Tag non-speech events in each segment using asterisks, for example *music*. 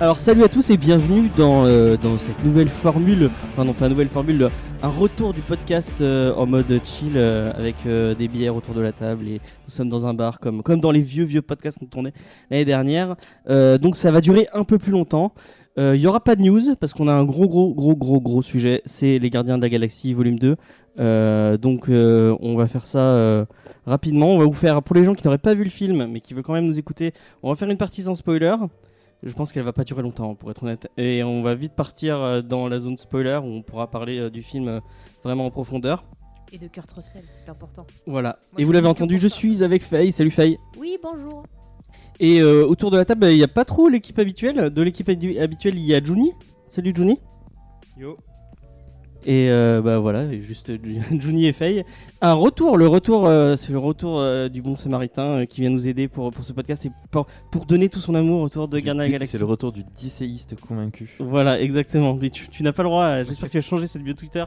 Alors salut à tous et bienvenue dans, euh, cette nouvelle formule, enfin non pas nouvelle formule, un retour du podcast euh, en mode chill euh, avec euh, des bières autour de la table et nous sommes dans un bar comme, dans les vieux vieux podcasts qu'on tournait l'année dernière. Euh, donc ça va durer un peu plus longtemps. Euh, Il y aura pas de news parce qu'on a un gros gros gros gros gros sujet, c'est les Gardiens de la Galaxie volume 2. Euh, donc euh, on va faire ça euh, rapidement. On va vous faire, pour les gens qui n'auraient pas vu le film mais qui veulent quand même nous écouter, on va faire une partie sans spoiler. Je pense qu'elle va pas durer longtemps, pour être honnête. Et on va vite partir euh, dans la zone spoiler où on pourra parler euh, du film euh, vraiment en profondeur. Et de Kurt Russell, c'est important. Voilà. Moi, Et vous l'avez entendu, je suis avec Faye. Salut Faye. Oui, bonjour. Et euh, autour de la table, il n'y a pas trop l'équipe habituelle. De l'équipe habi- habituelle, il y a Juni. Salut Juni. Yo. Et euh, bah voilà, juste *laughs* Juni et Faye. Un retour, le retour, euh, c'est le retour euh, du bon samaritain euh, qui vient nous aider pour, pour ce podcast et pour, pour donner tout son amour autour de Gardiens Galaxie. C'est le retour du dicéiste convaincu. Voilà, exactement. Mais tu, tu n'as pas le droit. euh, J'espère que tu as changé cette bio Twitter.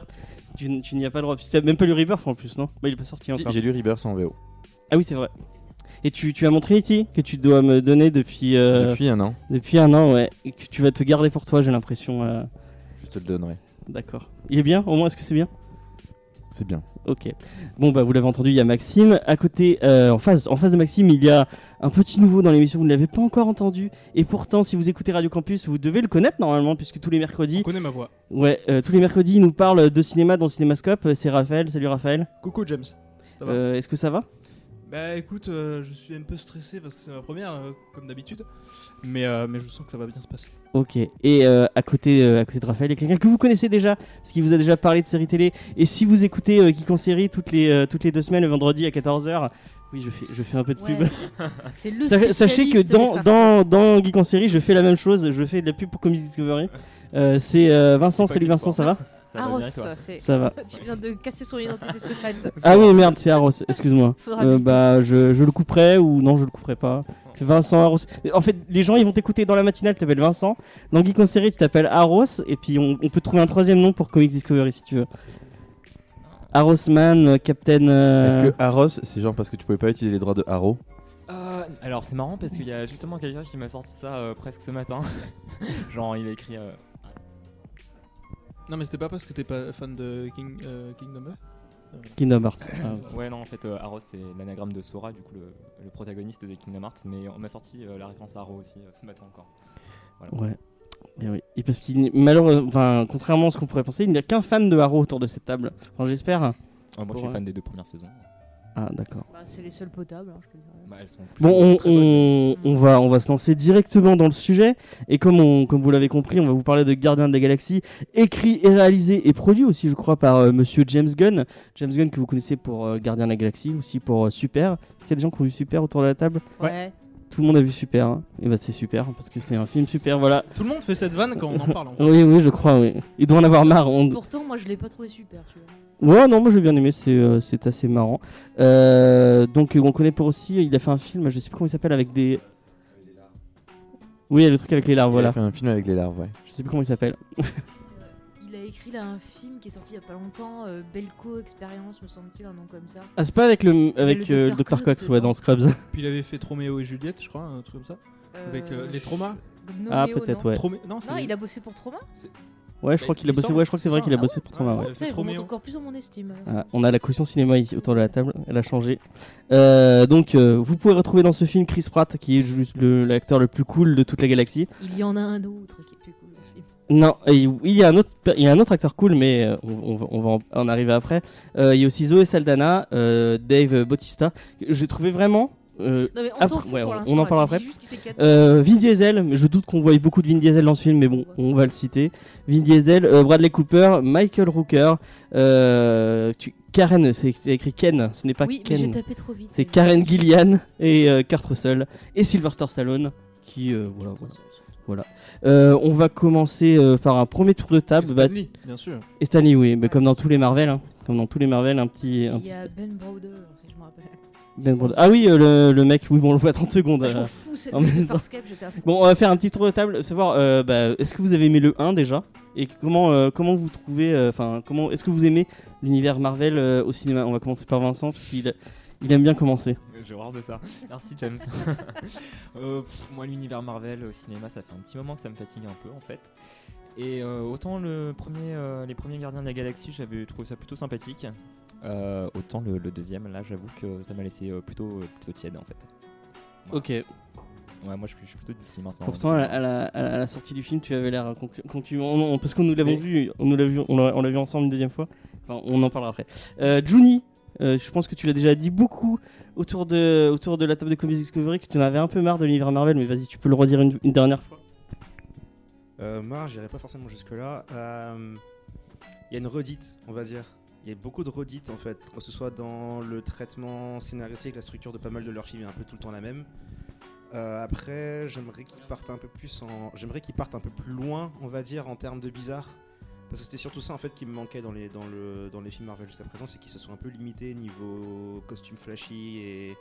Tu, n'y as pas le droit. Tu n'as même pas lu Rebirth en plus, non? Bah, il est pas sorti Si, encore. J'ai lu Rebirth en VO. Ah oui, c'est vrai. Et tu, tu as mon Trinity que tu dois me donner depuis, euh, depuis... Depuis un an, un an, ouais. Et que tu vas te garder pour toi, j'ai l'impression. euh, je te le donnerai. D'accord. Il est bien Au moins, est-ce que c'est bien? C'est bien. Ok. Bon, bah, vous l'avez entendu, il y a Maxime. À côté, euh, en, face, en face de Maxime, il y a un petit nouveau dans l'émission, vous ne l'avez pas encore entendu. Et pourtant, si vous écoutez Radio Campus, vous devez le connaître normalement, puisque tous les mercredis, On connaît ma voix. ouais, euh, tous les mercredis, il nous parle de cinéma dans Cinémascope. C'est Raphaël. Salut Raphaël. Coucou James. Ça va? Euh, est-ce que ça va? Bah écoute, euh, je suis un peu stressé parce que c'est ma première, euh, comme d'habitude. Mais, euh, mais je sens que ça va bien se passer. Ok. Et euh, à, côté, euh, à côté de Raphaël, il y a quelqu'un que vous connaissez déjà, parce qu'il vous a déjà parlé de séries télé. Et si vous écoutez euh, Geek en série toutes les, euh, toutes les deux semaines, le vendredi à 14h, oui, je fais, je fais un peu de pub. Ouais. *laughs* c'est le Sachez- Sachez que spécialiste des dans, dans, dans Geek en série, je fais la même chose. Je fais de la pub pour Comics Discovery. Euh, c'est euh, Vincent. Pas Salut Vincent, ça va? *laughs* Arros, c'est. Ça va. *laughs* Tu viens de casser son identité secrète. Ah oui, merde, c'est Arros. Excuse-moi. Faudra Euh, bah, je, je le couperai ou non, je le couperai pas. C'est Vincent Arros. En fait, les gens ils vont t'écouter dans la matinale, tu t'appelles Vincent. Dans Geek en série, tu t'appelles Arros. Et puis on, on peut trouver un troisième nom pour Comics Discovery si tu veux. Arrowsman, euh, Captain. euh, Est-ce que Arros, c'est genre parce que tu pouvais pas utiliser les droits de Arrow Euh, alors c'est marrant parce qu'il y a justement quelqu'un qui m'a sorti ça euh, presque ce matin. *laughs* Genre il a écrit euh, Non, mais c'était pas parce que t'es pas fan de King, euh, Kingdom Hearts Kingdom Hearts. Ah, ouais non en fait euh, Arrow c'est l'anagramme de Sora du coup le, le protagoniste de Kingdom Hearts mais on m'a sorti euh, la référence à Arrow aussi euh, ce matin encore. Ouais. Et oui. Et parce qu'il malheureusement, enfin, contrairement à ce qu'on pourrait penser, il n'y a qu'un fan de Arrow autour de cette table. Enfin, j'espère. Euh, moi je suis Ouais. fan des deux premières saisons. Ah, d'accord. Bah, c'est les seuls potables, hein, je peux le dire. Bah, elles sont Bon, on, on, on va, on va se lancer directement dans le sujet. Et comme, on, comme vous l'avez compris, on va vous parler de Gardien de la Galaxie, écrit et réalisé et produit aussi, je crois, par euh, monsieur James Gunn. James Gunn que vous connaissez pour euh, Gardien de la Galaxie, aussi pour euh, Super. Est-ce qu'il y a des gens qui ont vu Super autour de la table? Ouais. Tout le monde a vu Super. hein. Et bah, c'est super, parce que c'est un film super, voilà. Tout le monde fait cette vanne quand on en parle. En *laughs* fait. Oui, oui, je crois, oui. Il doit en avoir marre. on- Pourtant, moi, je l'ai pas trouvé super, tu vois. Ouais, non, moi j'ai bien aimé, c'est euh, c'est assez marrant. Euh, donc, euh, on connaît pour aussi, il a fait un film, je sais plus comment il s'appelle, avec des. Oui, le truc avec les larves, Il voilà. a fait un film avec les larves, ouais. Je sais plus comment il s'appelle. *laughs* Il a écrit là un film qui est sorti il y a pas longtemps, euh, Belco Experience, me semble-t-il, un nom comme ça. Ah, c'est pas avec le, avec le euh, Dr. Dr. Cox Cox, ouais, dans Scrubs. *laughs* Puis il avait fait Troméo et Juliette, je crois, un truc comme ça. Avec euh, les traumas. Ah, peut-être, non ouais. Tromé- Non, Non, il a bossé pour Trauma? Ouais, je crois qu'il a bossé, ouais, je crois que c'est vrai qu'il a semble. bossé pour Trauma, Ouais, ouais. Putain, il remonte encore plus en mon estime. Ah, on a la caution cinéma ici autour de la table, elle a changé. Euh, donc, euh, vous pouvez retrouver dans ce film Chris Pratt, qui est juste le- l'acteur le plus cool de toute la galaxie. Il y en a un autre qui est plus cool aussi. Non, il y a un autre, il y a un autre acteur cool, mais euh, on, on va, on va en- en arriver après. Euh, il y a aussi Zoé Saldana, euh, Dave Bautista. J'ai trouvé vraiment. Euh, Non, mais on Après- s'en fout ouais, pour on- l'instant. on en parlera après. euh, Vin Diesel, mais je doute qu'on voie beaucoup de Vin Diesel dans ce film, mais bon, on va le citer. Vin Diesel, euh, Bradley Cooper, Michael Rooker, euh, tu- Karen, c'est écrit Ken, ce n'est pas Oui, mais j'ai Ken. tapé trop vite. C'est Karen Gillian et euh, Kurt Russell et Sylvester Stallone qui euh, voilà. voilà. Euh, on va commencer euh, par un premier tour de table. Et Bah, Stanley, bien sûr. et Stanley, oui, mais comme dans tous les Marvel, hein, comme dans tous les Marvel, un petit. un Il petit y a Ben Browder, si je me rappelle. Ben Ah oui, euh, le, le mec, oui, bon, on le voit 30 secondes. Ah, je euh. m'en fous, c'est le. Farscape, j'étais à fond. Bon, on va faire un petit tour de table, savoir, euh, bah, est-ce que vous avez aimé le 1 déjà Et comment, euh, comment vous trouvez, euh, enfin, comment, est-ce que vous aimez l'univers Marvel euh, au cinéma? On va commencer par Vincent, parce qu'il il aime bien commencer. J'ai horreur de ça. Merci James. *laughs* Euh, pff, moi l'univers Marvel au cinéma ça fait un petit moment que ça me fatigue un peu en fait. Et euh, autant le premier, euh, les premiers Gardiens de la Galaxie j'avais trouvé ça plutôt sympathique. Euh, autant le, le deuxième là j'avoue que ça m'a laissé euh, plutôt, euh, plutôt tiède en fait. Ok. Ouais moi je suis, je suis plutôt d'ici maintenant. Pourtant, à la, à la- à la- à la sortie du film, tu avais l'air conclu- concluant, parce que nous l'avons Mais- vu, on nous l'a vu, on l'a on l'a vu ensemble une deuxième fois. Enfin, on en parlera après. Euh, Juni, euh, je pense que tu l'as déjà dit beaucoup autour de, autour de la table de Comics Discovery que tu en avais un peu marre de l'univers Marvel, mais vas-y, tu peux le redire une, une dernière fois. Euh, marre, j'irai pas forcément jusque-là. Euh, Il y a une redite, on va dire. Il y a beaucoup de redites en fait, que ce soit dans le traitement scénaristique, la structure de pas mal de leurs films est un peu tout le temps la même. Euh, après, j'aimerais qu'ils partent un peu plus j'aimerais qu'ils partent un peu plus loin, on va dire, en termes de bizarre, parce que c'était surtout ça en fait qui me manquait dans les dans le dans les films Marvel jusqu'à présent, c'est qu'ils se sont un peu limités niveau costume flashy et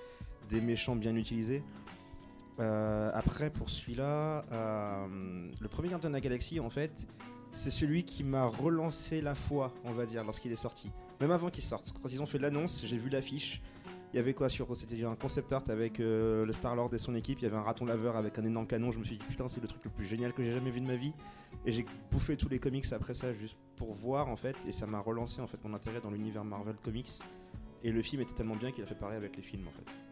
des méchants bien utilisés. Euh, après, pour celui-là, euh, le premier Gardien de la Galaxie, en fait, c'est celui qui m'a relancé la foi, on va dire, lorsqu'il est sorti. Même avant qu'il sorte. Quand ils ont fait l'annonce, j'ai vu l'affiche. Il y avait quoi sur C'était un concept art avec euh, le Star-Lord et son équipe. Il y avait un raton laveur avec un énorme canon. Je me suis dit, putain, c'est le truc le plus génial que j'ai jamais vu de ma vie. Et j'ai bouffé tous les comics après ça, juste pour voir, en fait. Et ça m'a relancé, en fait, mon intérêt dans l'univers Marvel Comics. Et le film était tellement bien qu'il a fait pareil avec les films, en fait.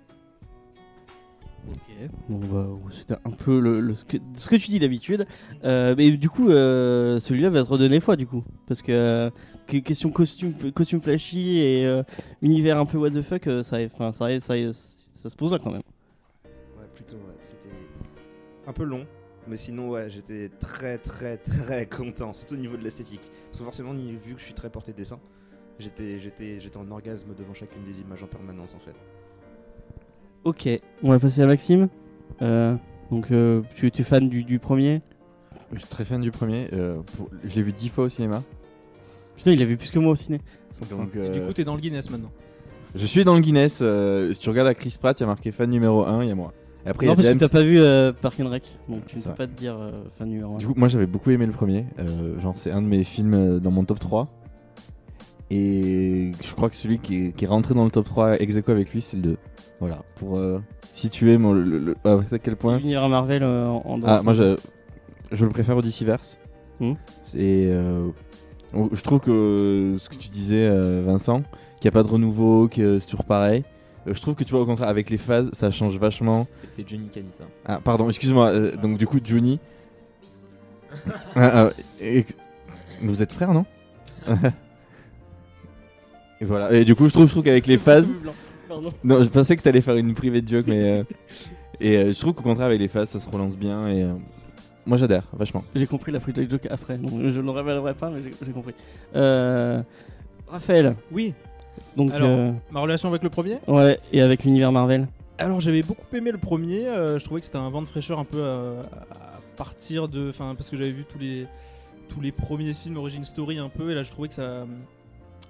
Ok. Bon, bah, c'était un peu le, le- ce, que, ce que tu dis d'habitude. Euh, mais du coup, euh, celui-là va te redonner foi, du coup. Parce que, euh, que- question costume, costume flashy et euh, univers un peu what the fuck, ça, enfin, ça, ça, ça, se pose là quand même. Ouais, plutôt, ouais. C'était un peu long, mais sinon, ouais, j'étais très, très, très content, surtout au niveau de l'esthétique. Parce que forcément, vu que je suis très porté dessin, j'étais, j'étais, j'étais en orgasme devant chacune des images en permanence, en fait. Ok, on va passer à Maxime. Euh, donc, euh, tu, tu es fan du, du premier Je suis très fan du premier. euh, pour- Je l'ai vu dix fois au cinéma. Putain, il a vu plus que moi au ciné. Donc, Et du euh, coup, t'es dans le Guinness maintenant. je suis dans le Guinness. euh, si tu regardes à Chris Pratt, il y a marqué fan numéro 1, il y a moi. Et après, il y non, a parce James. que t'as pas vu euh, Park and Rec, donc tu ne C'est peux vrai. pas te dire euh, fan numéro 1. Du coup, moi j'avais beaucoup aimé le premier. euh, genre, c'est un de mes films euh, dans mon top 3. Et je crois que celui qui est, qui est rentré dans le top 3 ex aequo avec lui, c'est le 2. Voilà, pour euh, situer mon, le, le- le- ah à quel point? L'univers Marvel euh, en, en Ah, danse. moi je, je le préfère au DCverse. Et euh, on- je trouve que ce que tu disais, euh, Vincent, qu'il n'y a pas de renouveau, que c'est toujours pareil. je trouve que tu vois, au contraire, avec les phases, ça change vachement. C'est- C'est Johnny qui a dit ça. Ah, pardon, excuse-moi. euh, donc, du coup, Johnny. *laughs* Ah, ah, et- Vous êtes frères, non? *laughs* Et voilà. Et du coup, je trouve, je trouve qu'avec les phases. Pardon. Non, je pensais que t'allais faire une private joke, mais. euh, Et euh, je trouve qu'au contraire, avec les phases, ça se relance bien. Et euh, moi, j'adhère vachement. J'ai compris la free joke après, donc je ne le révélerai pas, mais j'ai- j'ai compris. Euh, Raphaël, Oui. donc. Alors- euh, Ma relation avec le premier ouais, et avec l'univers Marvel Alors j'avais beaucoup aimé le premier, euh, je trouvais que c'était un vent de fraîcheur un peu à, à partir de... Enfin parce que j'avais vu tous les, tous les premiers films Origin Story un peu et là je trouvais que ça,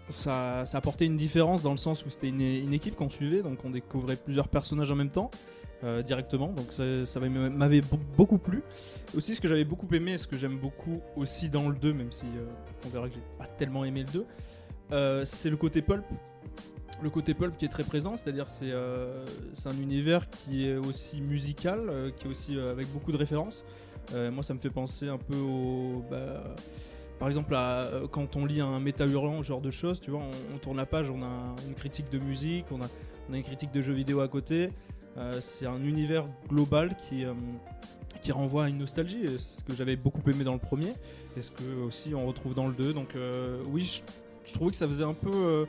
ça, ça apportait une différence dans le sens où c'était une, équipe qu'on suivait, donc on découvrait plusieurs personnages en même temps. euh, directement, donc ça, m'avait m'avait be- beaucoup plu. Aussi, ce que j'avais beaucoup aimé, ce que j'aime beaucoup aussi dans le 2, même si euh, on verra que j'ai pas tellement aimé le 2, euh, c'est le côté pulp le côté pulp qui est très présent, c'est-à-dire c'est un univers qui est aussi musical, qui est aussi avec beaucoup de références. Moi, ça me fait penser un peu au, bah, par exemple, euh, quand on lit un méta hurlant, ce genre de choses, tu vois, on, tourne la page, on a une critique de musique, on a, une critique de jeux vidéo à côté. Euh, c'est un univers global qui euh, qui renvoie à une nostalgie, ce que j'avais beaucoup aimé dans le premier, et ce que aussi on retrouve dans le 2. Donc oui, je, trouvais que ça faisait un peu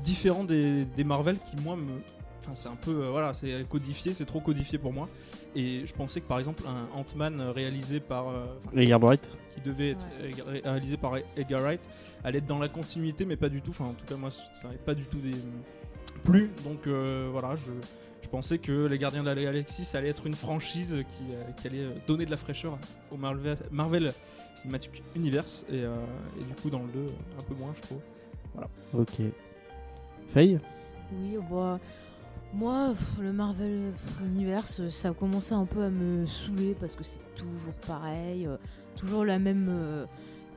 différent des, des Marvel qui moi me enfin c'est un peu euh, voilà c'est codifié c'est trop codifié pour moi. Et je pensais que par exemple un Ant-Man réalisé par euh, enfin, Edgar Wright. qui devait être ré- réalisé par Edgar Wright allait être dans la continuité mais pas du tout. Enfin en tout cas moi ça n'avait pas du tout des plus. Donc euh, voilà je, je pensais que les Gardiens de la Galaxie ça allait être une franchise qui, euh, qui allait euh, donner de la fraîcheur au Marvel, Marvel Cinematic Universe. Et, euh, et du coup dans le 2 un peu moins je trouve. Ok. Faye? Oui, bah, moi, le Marvel Universe, ça a commencé un peu à me saouler parce que c'est toujours pareil, euh, toujours la même, euh,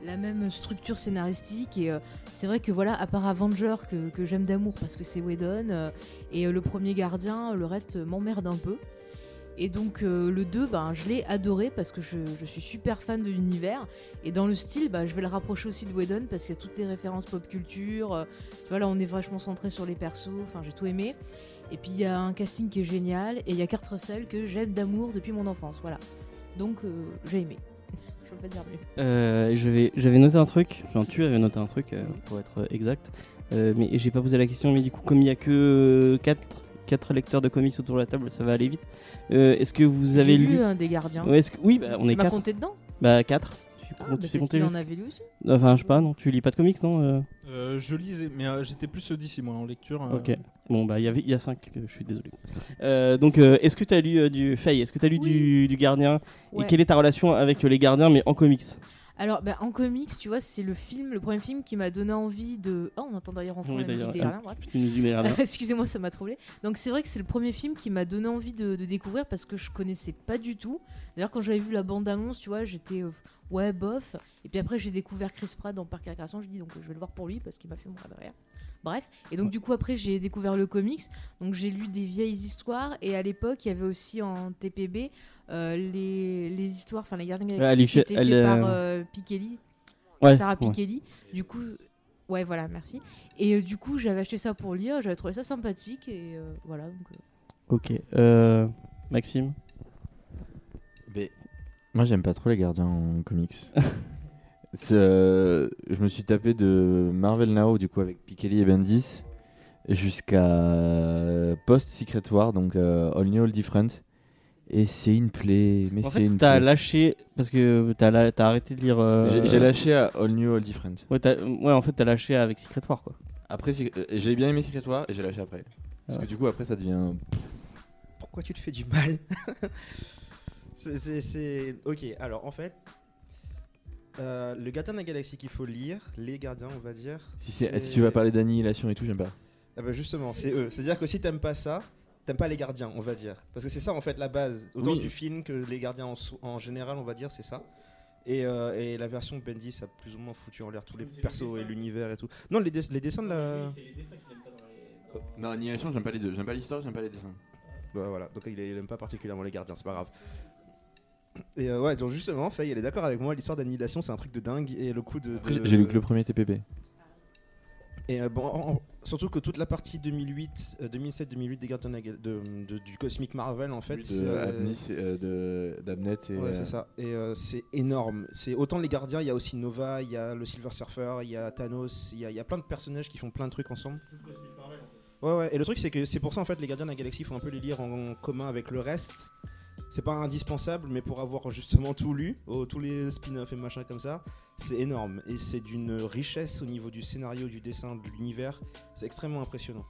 la même structure scénaristique. Et euh, c'est vrai que voilà, à part Avenger que, j'aime d'amour parce que c'est Whedon, et le premier gardien, le reste m'emmerde un peu. Et donc le 2, ben, je l'ai adoré parce que je, suis super fan de l'univers. Et dans le style, bah, je vais le rapprocher aussi de Whedon parce qu'il y a toutes les références pop culture. tu vois, là, on est vachement centré sur les persos. Enfin, j'ai tout aimé. Et puis, il y a un casting qui est génial. Et il y a Kurt Russell que j'aime d'amour depuis mon enfance. Voilà. Donc, euh, j'ai aimé. *laughs* je peux pas dire mieux. Euh, J'avais noté un truc, enfin tu avais noté un truc euh, pour être exact, mais j'ai pas posé la question, mais du coup comme il y a que 4, quatre lecteurs de comics autour de la table, ça va aller vite. Est-ce que vous avez lu, lu un des gardiens. Ouais, est-ce que- Oui, bah, on est tu m'as 4. compté dedans? Bah 4. Tu, Ah, tu bah, sais peut-être compter en avait lu aussi. Enfin je sais pas, non Tu lis pas de comics, non euh Euh, je lisais, mais euh, j'étais plus d'ici moi en lecture. euh, Ok. Bon bah il y avait il y a 5, je suis désolé. Euh, donc euh, est-ce que tu as lu euh, du Faye Est-ce que tu as lu Oui. du, du gardien? Ouais. Et quelle est ta relation avec euh, les gardiens mais en comics? Alors, bah, en comics, tu vois, c'est le film, le premier film qui m'a donné envie de. Oh, on entend d'ailleurs en fond Oui, la musique des ah, gardiens. *laughs* Excusez-moi, ça m'a troublé. Donc c'est vrai que c'est le premier film qui m'a donné envie de, de découvrir parce que je connaissais pas du tout. D'ailleurs, quand j'avais vu la bande-annonce, tu vois, j'étais euh, ouais bof. Et puis après, j'ai découvert Chris Pratt dans Parc et Récréation. Je dis donc je vais le voir pour lui parce qu'il m'a fait mon bras derrière. Bref. Et donc du coup après, j'ai découvert le comics. Donc j'ai lu des vieilles histoires et à l'époque, il y avait aussi en TPB euh, les, les histoires, enfin les gardiens de la Galaxie qui étaient elle, faits euh, par euh, Pikeli. Ouais, Sarah ouais. Pikeli. Du coup, ouais, voilà, merci. Et euh, du coup, j'avais acheté ça pour lire, j'avais trouvé ça sympathique et voilà. Donc, Ok. Maxime? Moi j'aime pas trop les gardiens en comics. *laughs* Euh, je me suis tapé de Marvel Now du coup avec Pikeli et Bendis jusqu'à Post Secret War donc euh, All New All Different et c'est une plaie mais En c'est fait, une t'as plaie. lâché parce que t'as la- t'as arrêté de lire. euh, J'ai j'ai lâché à All New All Different. Ouais, t'as- ouais, en fait, t'as lâché avec Secret War quoi. Après c'est- euh, j'ai bien aimé Secret War et j'ai lâché après. Parce Ouais. que du coup après ça devient Pourquoi tu te fais du mal? *laughs* C'est- C'est. c'est- Ok, alors en fait. euh, le gardien de la galaxie qu'il faut lire, les gardiens on va dire. si, c'est- c'est- si tu vas parler d'annihilation et tout j'aime pas. Ah bah justement, c'est eux. C'est-à-dire que si t'aimes pas ça, t'aimes pas les gardiens, on va dire. Parce que c'est ça en fait la base, autant Oui. du film que les gardiens en, général, on va dire, c'est ça. Et, euh, et la version Bendis a plus ou moins foutu en l'air tous les persos et l'univers et tout. Non, les, dess- les dessins de la. Non annihilation j'aime pas les deux, j'aime pas l'histoire, j'aime pas les dessins. Bah, voilà, donc il, il aime pas particulièrement les gardiens, c'est pas grave. Et euh, ouais, donc justement, Faye, elle est d'accord avec moi, l'histoire d'annihilation c'est un truc de dingue et le coup de. J'ai lu que le premier TPP. Et euh, bon, en- en- surtout que toute la partie 2008, euh, 2007-2008 des gardiens de, du Cosmic Marvel en fait. c'est, de euh, euh, d'Abnet et Ouais, c'est ça. Et euh, c'est énorme. C'est autant les gardiens, il y a aussi Nova, il y a le Silver Surfer, il y a Thanos, il y a, il y a plein de personnages qui font plein de trucs ensemble. Ouais, ouais. Et le truc, c'est que c'est pour ça en fait les gardiens de la galaxie faut un peu les lire en, commun avec le reste. C'est pas indispensable, mais pour avoir justement tout lu, oh, tous les spin-offs et machin comme ça, c'est énorme. Et c'est d'une richesse au niveau du scénario, du dessin, de l'univers. C'est extrêmement impressionnant.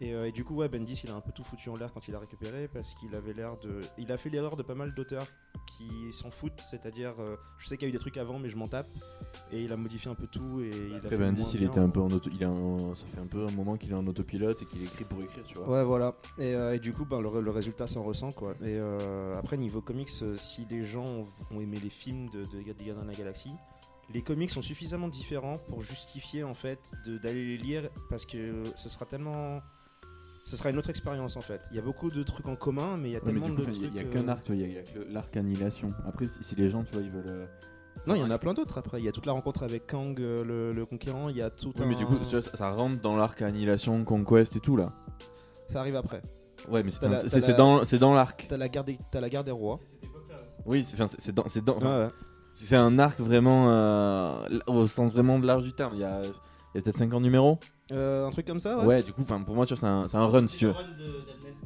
Et, euh, et du coup, ouais, Bendis, il a un peu tout foutu en l'air quand il a récupéré parce qu'il avait l'air de. Il a fait l'erreur de pas mal d'auteurs qui s'en foutent, c'est-à-dire, euh, je sais qu'il y a eu des trucs avant, mais je m'en tape. Et il a modifié un peu tout. Et il a Après fait Bendis, il bien. était un peu en auto, il est en- ça fait un peu un moment qu'il est en autopilote et qu'il écrit pour écrire, tu vois. Ouais, voilà. Et, euh, et du coup, ben, le, le résultat s'en ressent, quoi. Et après, niveau comics, si les gens ont, ont aimé les films de, de, Gardiens de la Galaxie, les comics sont suffisamment différents pour justifier, en fait, d'aller les lire parce que ce sera tellement. Ce sera une autre expérience, en fait. Il y a beaucoup de trucs en commun, mais il y a Ouais, tellement coup, de il a- trucs. il y a, qu'un arc, tu vois, il y a, l'arc annihilation. Après, si, si les gens, tu vois, ils veulent. euh, Non, il y en a plein d'autres après. Il y a toute la rencontre avec Kang, euh, le, le conquérant. Il y a tout Oui, un. mais du coup, tu vois, ça, ça rentre dans l'arc annihilation, conquest et tout là. Ça arrive après. Ouais, mais c'est dans, c'est dans l'arc. T'as la, guerre des- t'as la guerre des rois. Oui, c'est enfin, c'est- dans, c'est dans. Ouais, ouais. C'est un arc vraiment euh, au sens vraiment de large du terme. Il y a, il y a peut-être 50 numéros. Euh, un truc comme ça, ouais. Ouais, du coup, pour moi, tu vois, c'est un, c'est un run si tu veux.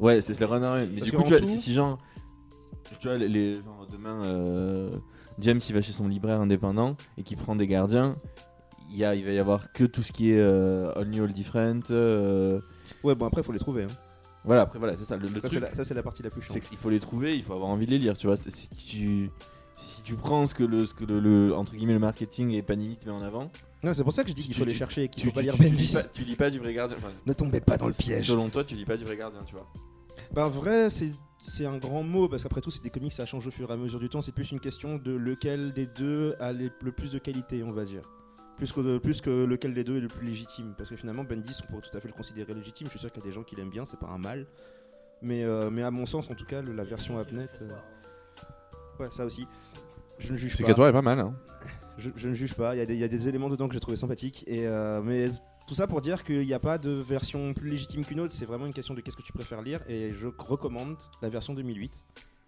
Ouais, c'est le run à run. Mais Parce du coup, tu vois, tout- si, si genre, tu vois, les, les- genre, demain, euh, James il va chez son libraire indépendant et qui prend des gardiens, il, y a, il va y avoir que tout ce qui est euh, All New All Different. Ouais, bon, après, faut les trouver. hein. voilà, après, voilà, c'est ça. Le, le Ça, truc, c'est la, ça, c'est la partie la plus chiante. c'est qu'il faut les trouver, il faut avoir envie de les lire, tu vois. Si tu, si tu prends ce que le, ce que le, le- entre guillemets le marketing et Panini te met en avant, Non, c'est pour ça que je dis qu'il Tu- faut les chercher et qu'il tu, faut pas lire Bendis. lis pas, tu lis pas du vrai gardien. enfin, Ne tombez pas dans le piège. Selon toi, tu lis pas du vrai gardien, tu vois. Ben vrai, c'est c'est un grand mot parce qu'après tout, c'est des comics, ça change au fur et à mesure du temps. C'est plus une question de lequel des deux a les- le plus de qualité, on va dire. Plus que, plus que lequel des deux est le plus légitime. Parce que finalement, Bendis, on pourrait tout à fait le considérer légitime. Je suis sûr qu'il y a des gens qui l'aiment bien, c'est pas un mal. Mais, euh, mais à mon sens, en tout cas, le- la version Abnet. euh, Ouais, ça aussi. Je ne juge pas. qu'à est pas mal. Hein. Je, je ne juge pas, il y, a des- il y a des éléments dedans que j'ai trouvé sympathiques. Et, euh, mais tout ça pour dire qu'il n'y a pas de version plus légitime qu'une autre, c'est vraiment une question de qu'est-ce que tu préfères lire. Et je recommande la version 2008.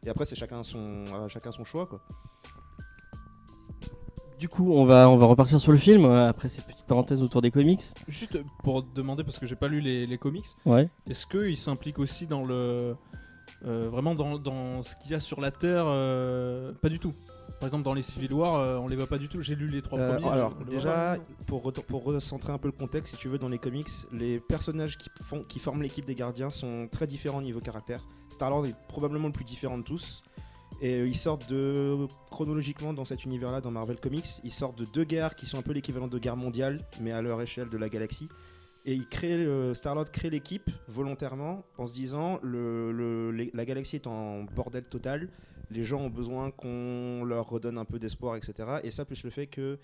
Et après, c'est chacun son, euh, chacun son choix. Quoi. Du coup, on va, on va repartir sur le film euh, après cette petite parenthèse autour des comics. Juste pour demander, parce que j'ai pas lu les, les comics, Ouais. est-ce qu'il s'implique aussi dans le. euh, vraiment dans, dans ce qu'il y a sur la Terre euh, Pas du tout. Par exemple, dans les Civil War, euh, on les voit pas du tout. J'ai lu les trois Euh, premiers. alors, je- on les voit déjà, pas pour, re- pour recentrer un peu le contexte, si tu veux, dans les comics, les personnages qui, font, qui forment l'équipe des gardiens sont très différents niveau caractère. Star-Lord est probablement le plus différent de tous. Et euh, ils sortent de. Chronologiquement, dans cet univers-là, dans Marvel Comics, ils sortent de deux guerres qui sont un peu l'équivalent de guerres mondiales, mais à leur échelle de la galaxie. Et il crée, euh, Star-Lord crée l'équipe volontairement en se disant le, le- les- la galaxie est en bordel total, les gens ont besoin qu'on leur redonne un peu d'espoir, etc. Et ça, plus le fait que,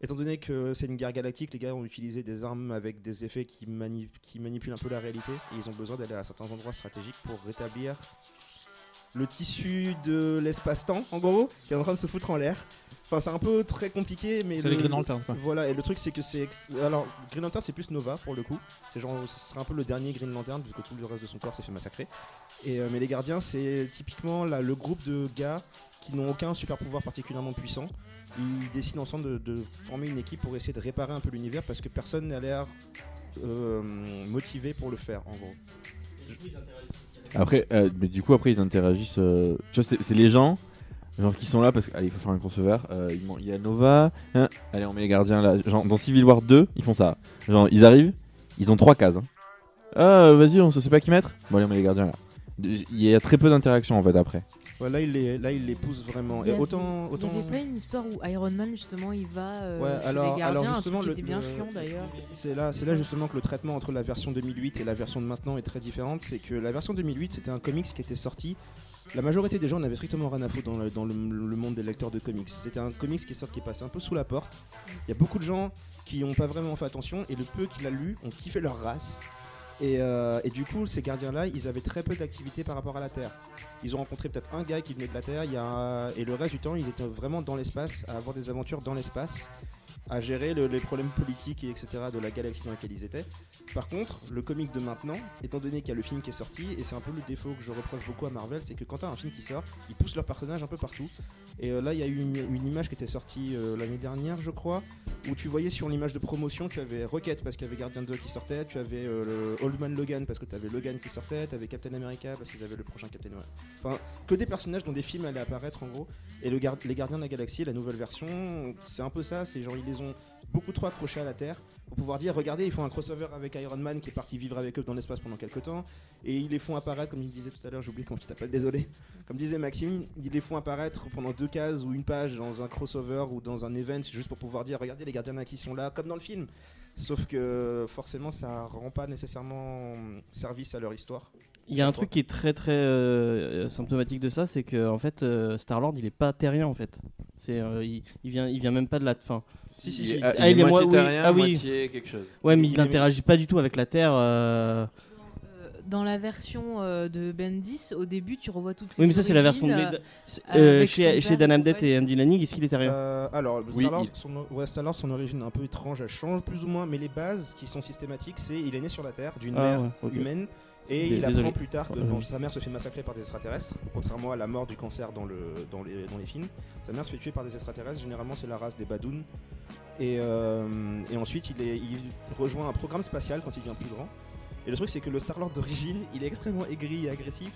étant donné que c'est une guerre galactique, les gars ont utilisé des armes avec des effets qui, mani- qui manipulent un peu la réalité, et ils ont besoin d'aller à certains endroits stratégiques pour rétablir le tissu de l'espace-temps, en gros, qui est en train de se foutre en l'air. Enfin, c'est un peu très compliqué, mais. C'est le- les Green Lantern, quoi. Voilà, et le truc, c'est que c'est. ex- Alors, Green Lantern, c'est plus Nova pour le coup. C'est genre, ce serait un peu le dernier Green Lantern, vu que tout le reste de son corps s'est fait massacrer. Et, euh, mais les gardiens, c'est typiquement le groupe de gars qui n'ont aucun super pouvoir particulièrement puissant. Ils décident ensemble de, former une équipe pour essayer de réparer un peu l'univers parce que personne n'a l'air euh, motivé pour le faire, en gros. Après, euh, mais du coup, après, ils interagissent. tu vois, c'est les gens. Genre qui sont là parce qu'il faut faire un crossover. il y a Nova. hein, allez, on met les gardiens là. Genre dans Civil War 2, ils font ça. Genre ils arrivent, ils ont trois cases. hein. Ah, vas-y, on sait pas qui mettre. Bon, allez, on met les gardiens là. Il y a très peu d'interactions en fait après. Ouais, là, il les, là, il les pousse vraiment. Il y Et avait- autant. Il autant... n'y avait pas une histoire où Iron Man justement il va euh, Ouais, chez alors- les alors gardiens, justement, un truc le- qui était bien le- chiant d'ailleurs. C'est là, c'est là justement que le traitement entre la version 2008 et la version de maintenant est très différente. C'est que la version 2008, c'était un comics qui était sorti. La majorité des gens n'avaient strictement rien à foutre dans le, dans le- le monde des lecteurs de comics. C'était un comics qui est sorti, qui est passé un peu sous la porte. Il y a beaucoup de gens qui n'ont pas vraiment fait attention et le peu qui l'a lu ont kiffé leur race. Et, euh, et du coup, ces gardiens-là, ils avaient très peu d'activité par rapport à la Terre. Ils ont rencontré peut-être un gars qui venait de la Terre, et le reste du temps, ils étaient vraiment dans l'espace, à avoir des aventures dans l'espace, à gérer le- les problèmes politiques et etc. de la galaxie dans laquelle ils étaient. Par contre, le comic de maintenant, étant donné qu'il y a le film qui est sorti, et c'est un peu le défaut que je reproche beaucoup à Marvel, c'est que quand t'as un film qui sort, ils poussent leurs personnages un peu partout. Et euh, là, il y a eu une, image qui était sortie euh, l'année dernière, je crois, où tu voyais sur l'image de promotion, tu avais Rocket parce qu'il y avait Guardian 2 qui sortait, tu avais euh, Old Man Logan parce que tu avais Logan qui sortait, tu avais Captain America parce qu'ils avaient le prochain Captain America. Enfin, que des personnages dont des films allaient apparaître en gros. Et les Gardiens de la Galaxie, la nouvelle version, c'est un peu ça, c'est genre ils les ont beaucoup trop accrochés à la Terre pour pouvoir dire regardez, ils font un crossover avec Iron Man qui est parti vivre avec eux dans l'espace pendant quelques temps et ils les font apparaître comme il disait tout à l'heure, j'ai oublié comment tu t'appelles, désolé. Comme disait Maxime, ils les font apparaître pendant deux cases ou une page dans un crossover ou dans un event juste pour pouvoir dire regardez les gardiens qui sont là comme dans le film. Sauf que forcément ça rend pas nécessairement service à leur histoire. Il y a un truc qui est très très euh, symptomatique de ça, c'est que en fait Star Lord il est pas terrien en fait. C'est euh, il, il vient il vient même pas de la fin. Si si il si. est, Ah, il est il est moitié moi- oui. terrien, Ah oui. moitié quelque chose. Ouais, mais Il interagit pas du tout avec la Terre. euh, Euh, Dans la version euh, de Bendis, au début, tu revois toutes ces Oui, mais ça c'est la version de euh, euh, chez, Dan Abnett ouais. et Andy Lanning, est-ce qu'il est terrien? Euh, alors, Oui, Star-Lord, il- son, ouais, Star-Lord, son origine est un peu étrange, elle change plus ou moins, mais les bases qui sont systématiques, c'est il est né sur la Terre d'une Ah, mère ouais, humaine et il apprend plus tard que bon, sa mère se fait massacrer par des extraterrestres, contrairement à la mort du cancer dans, le, dans, les, dans les films. Sa mère se fait tuer par des extraterrestres, généralement c'est la race des Badoun. Et, euh, et ensuite il, est, il rejoint un programme spatial quand il devient plus grand. Et le truc c'est que le Star-Lord d'origine, il est extrêmement aigri et agressif.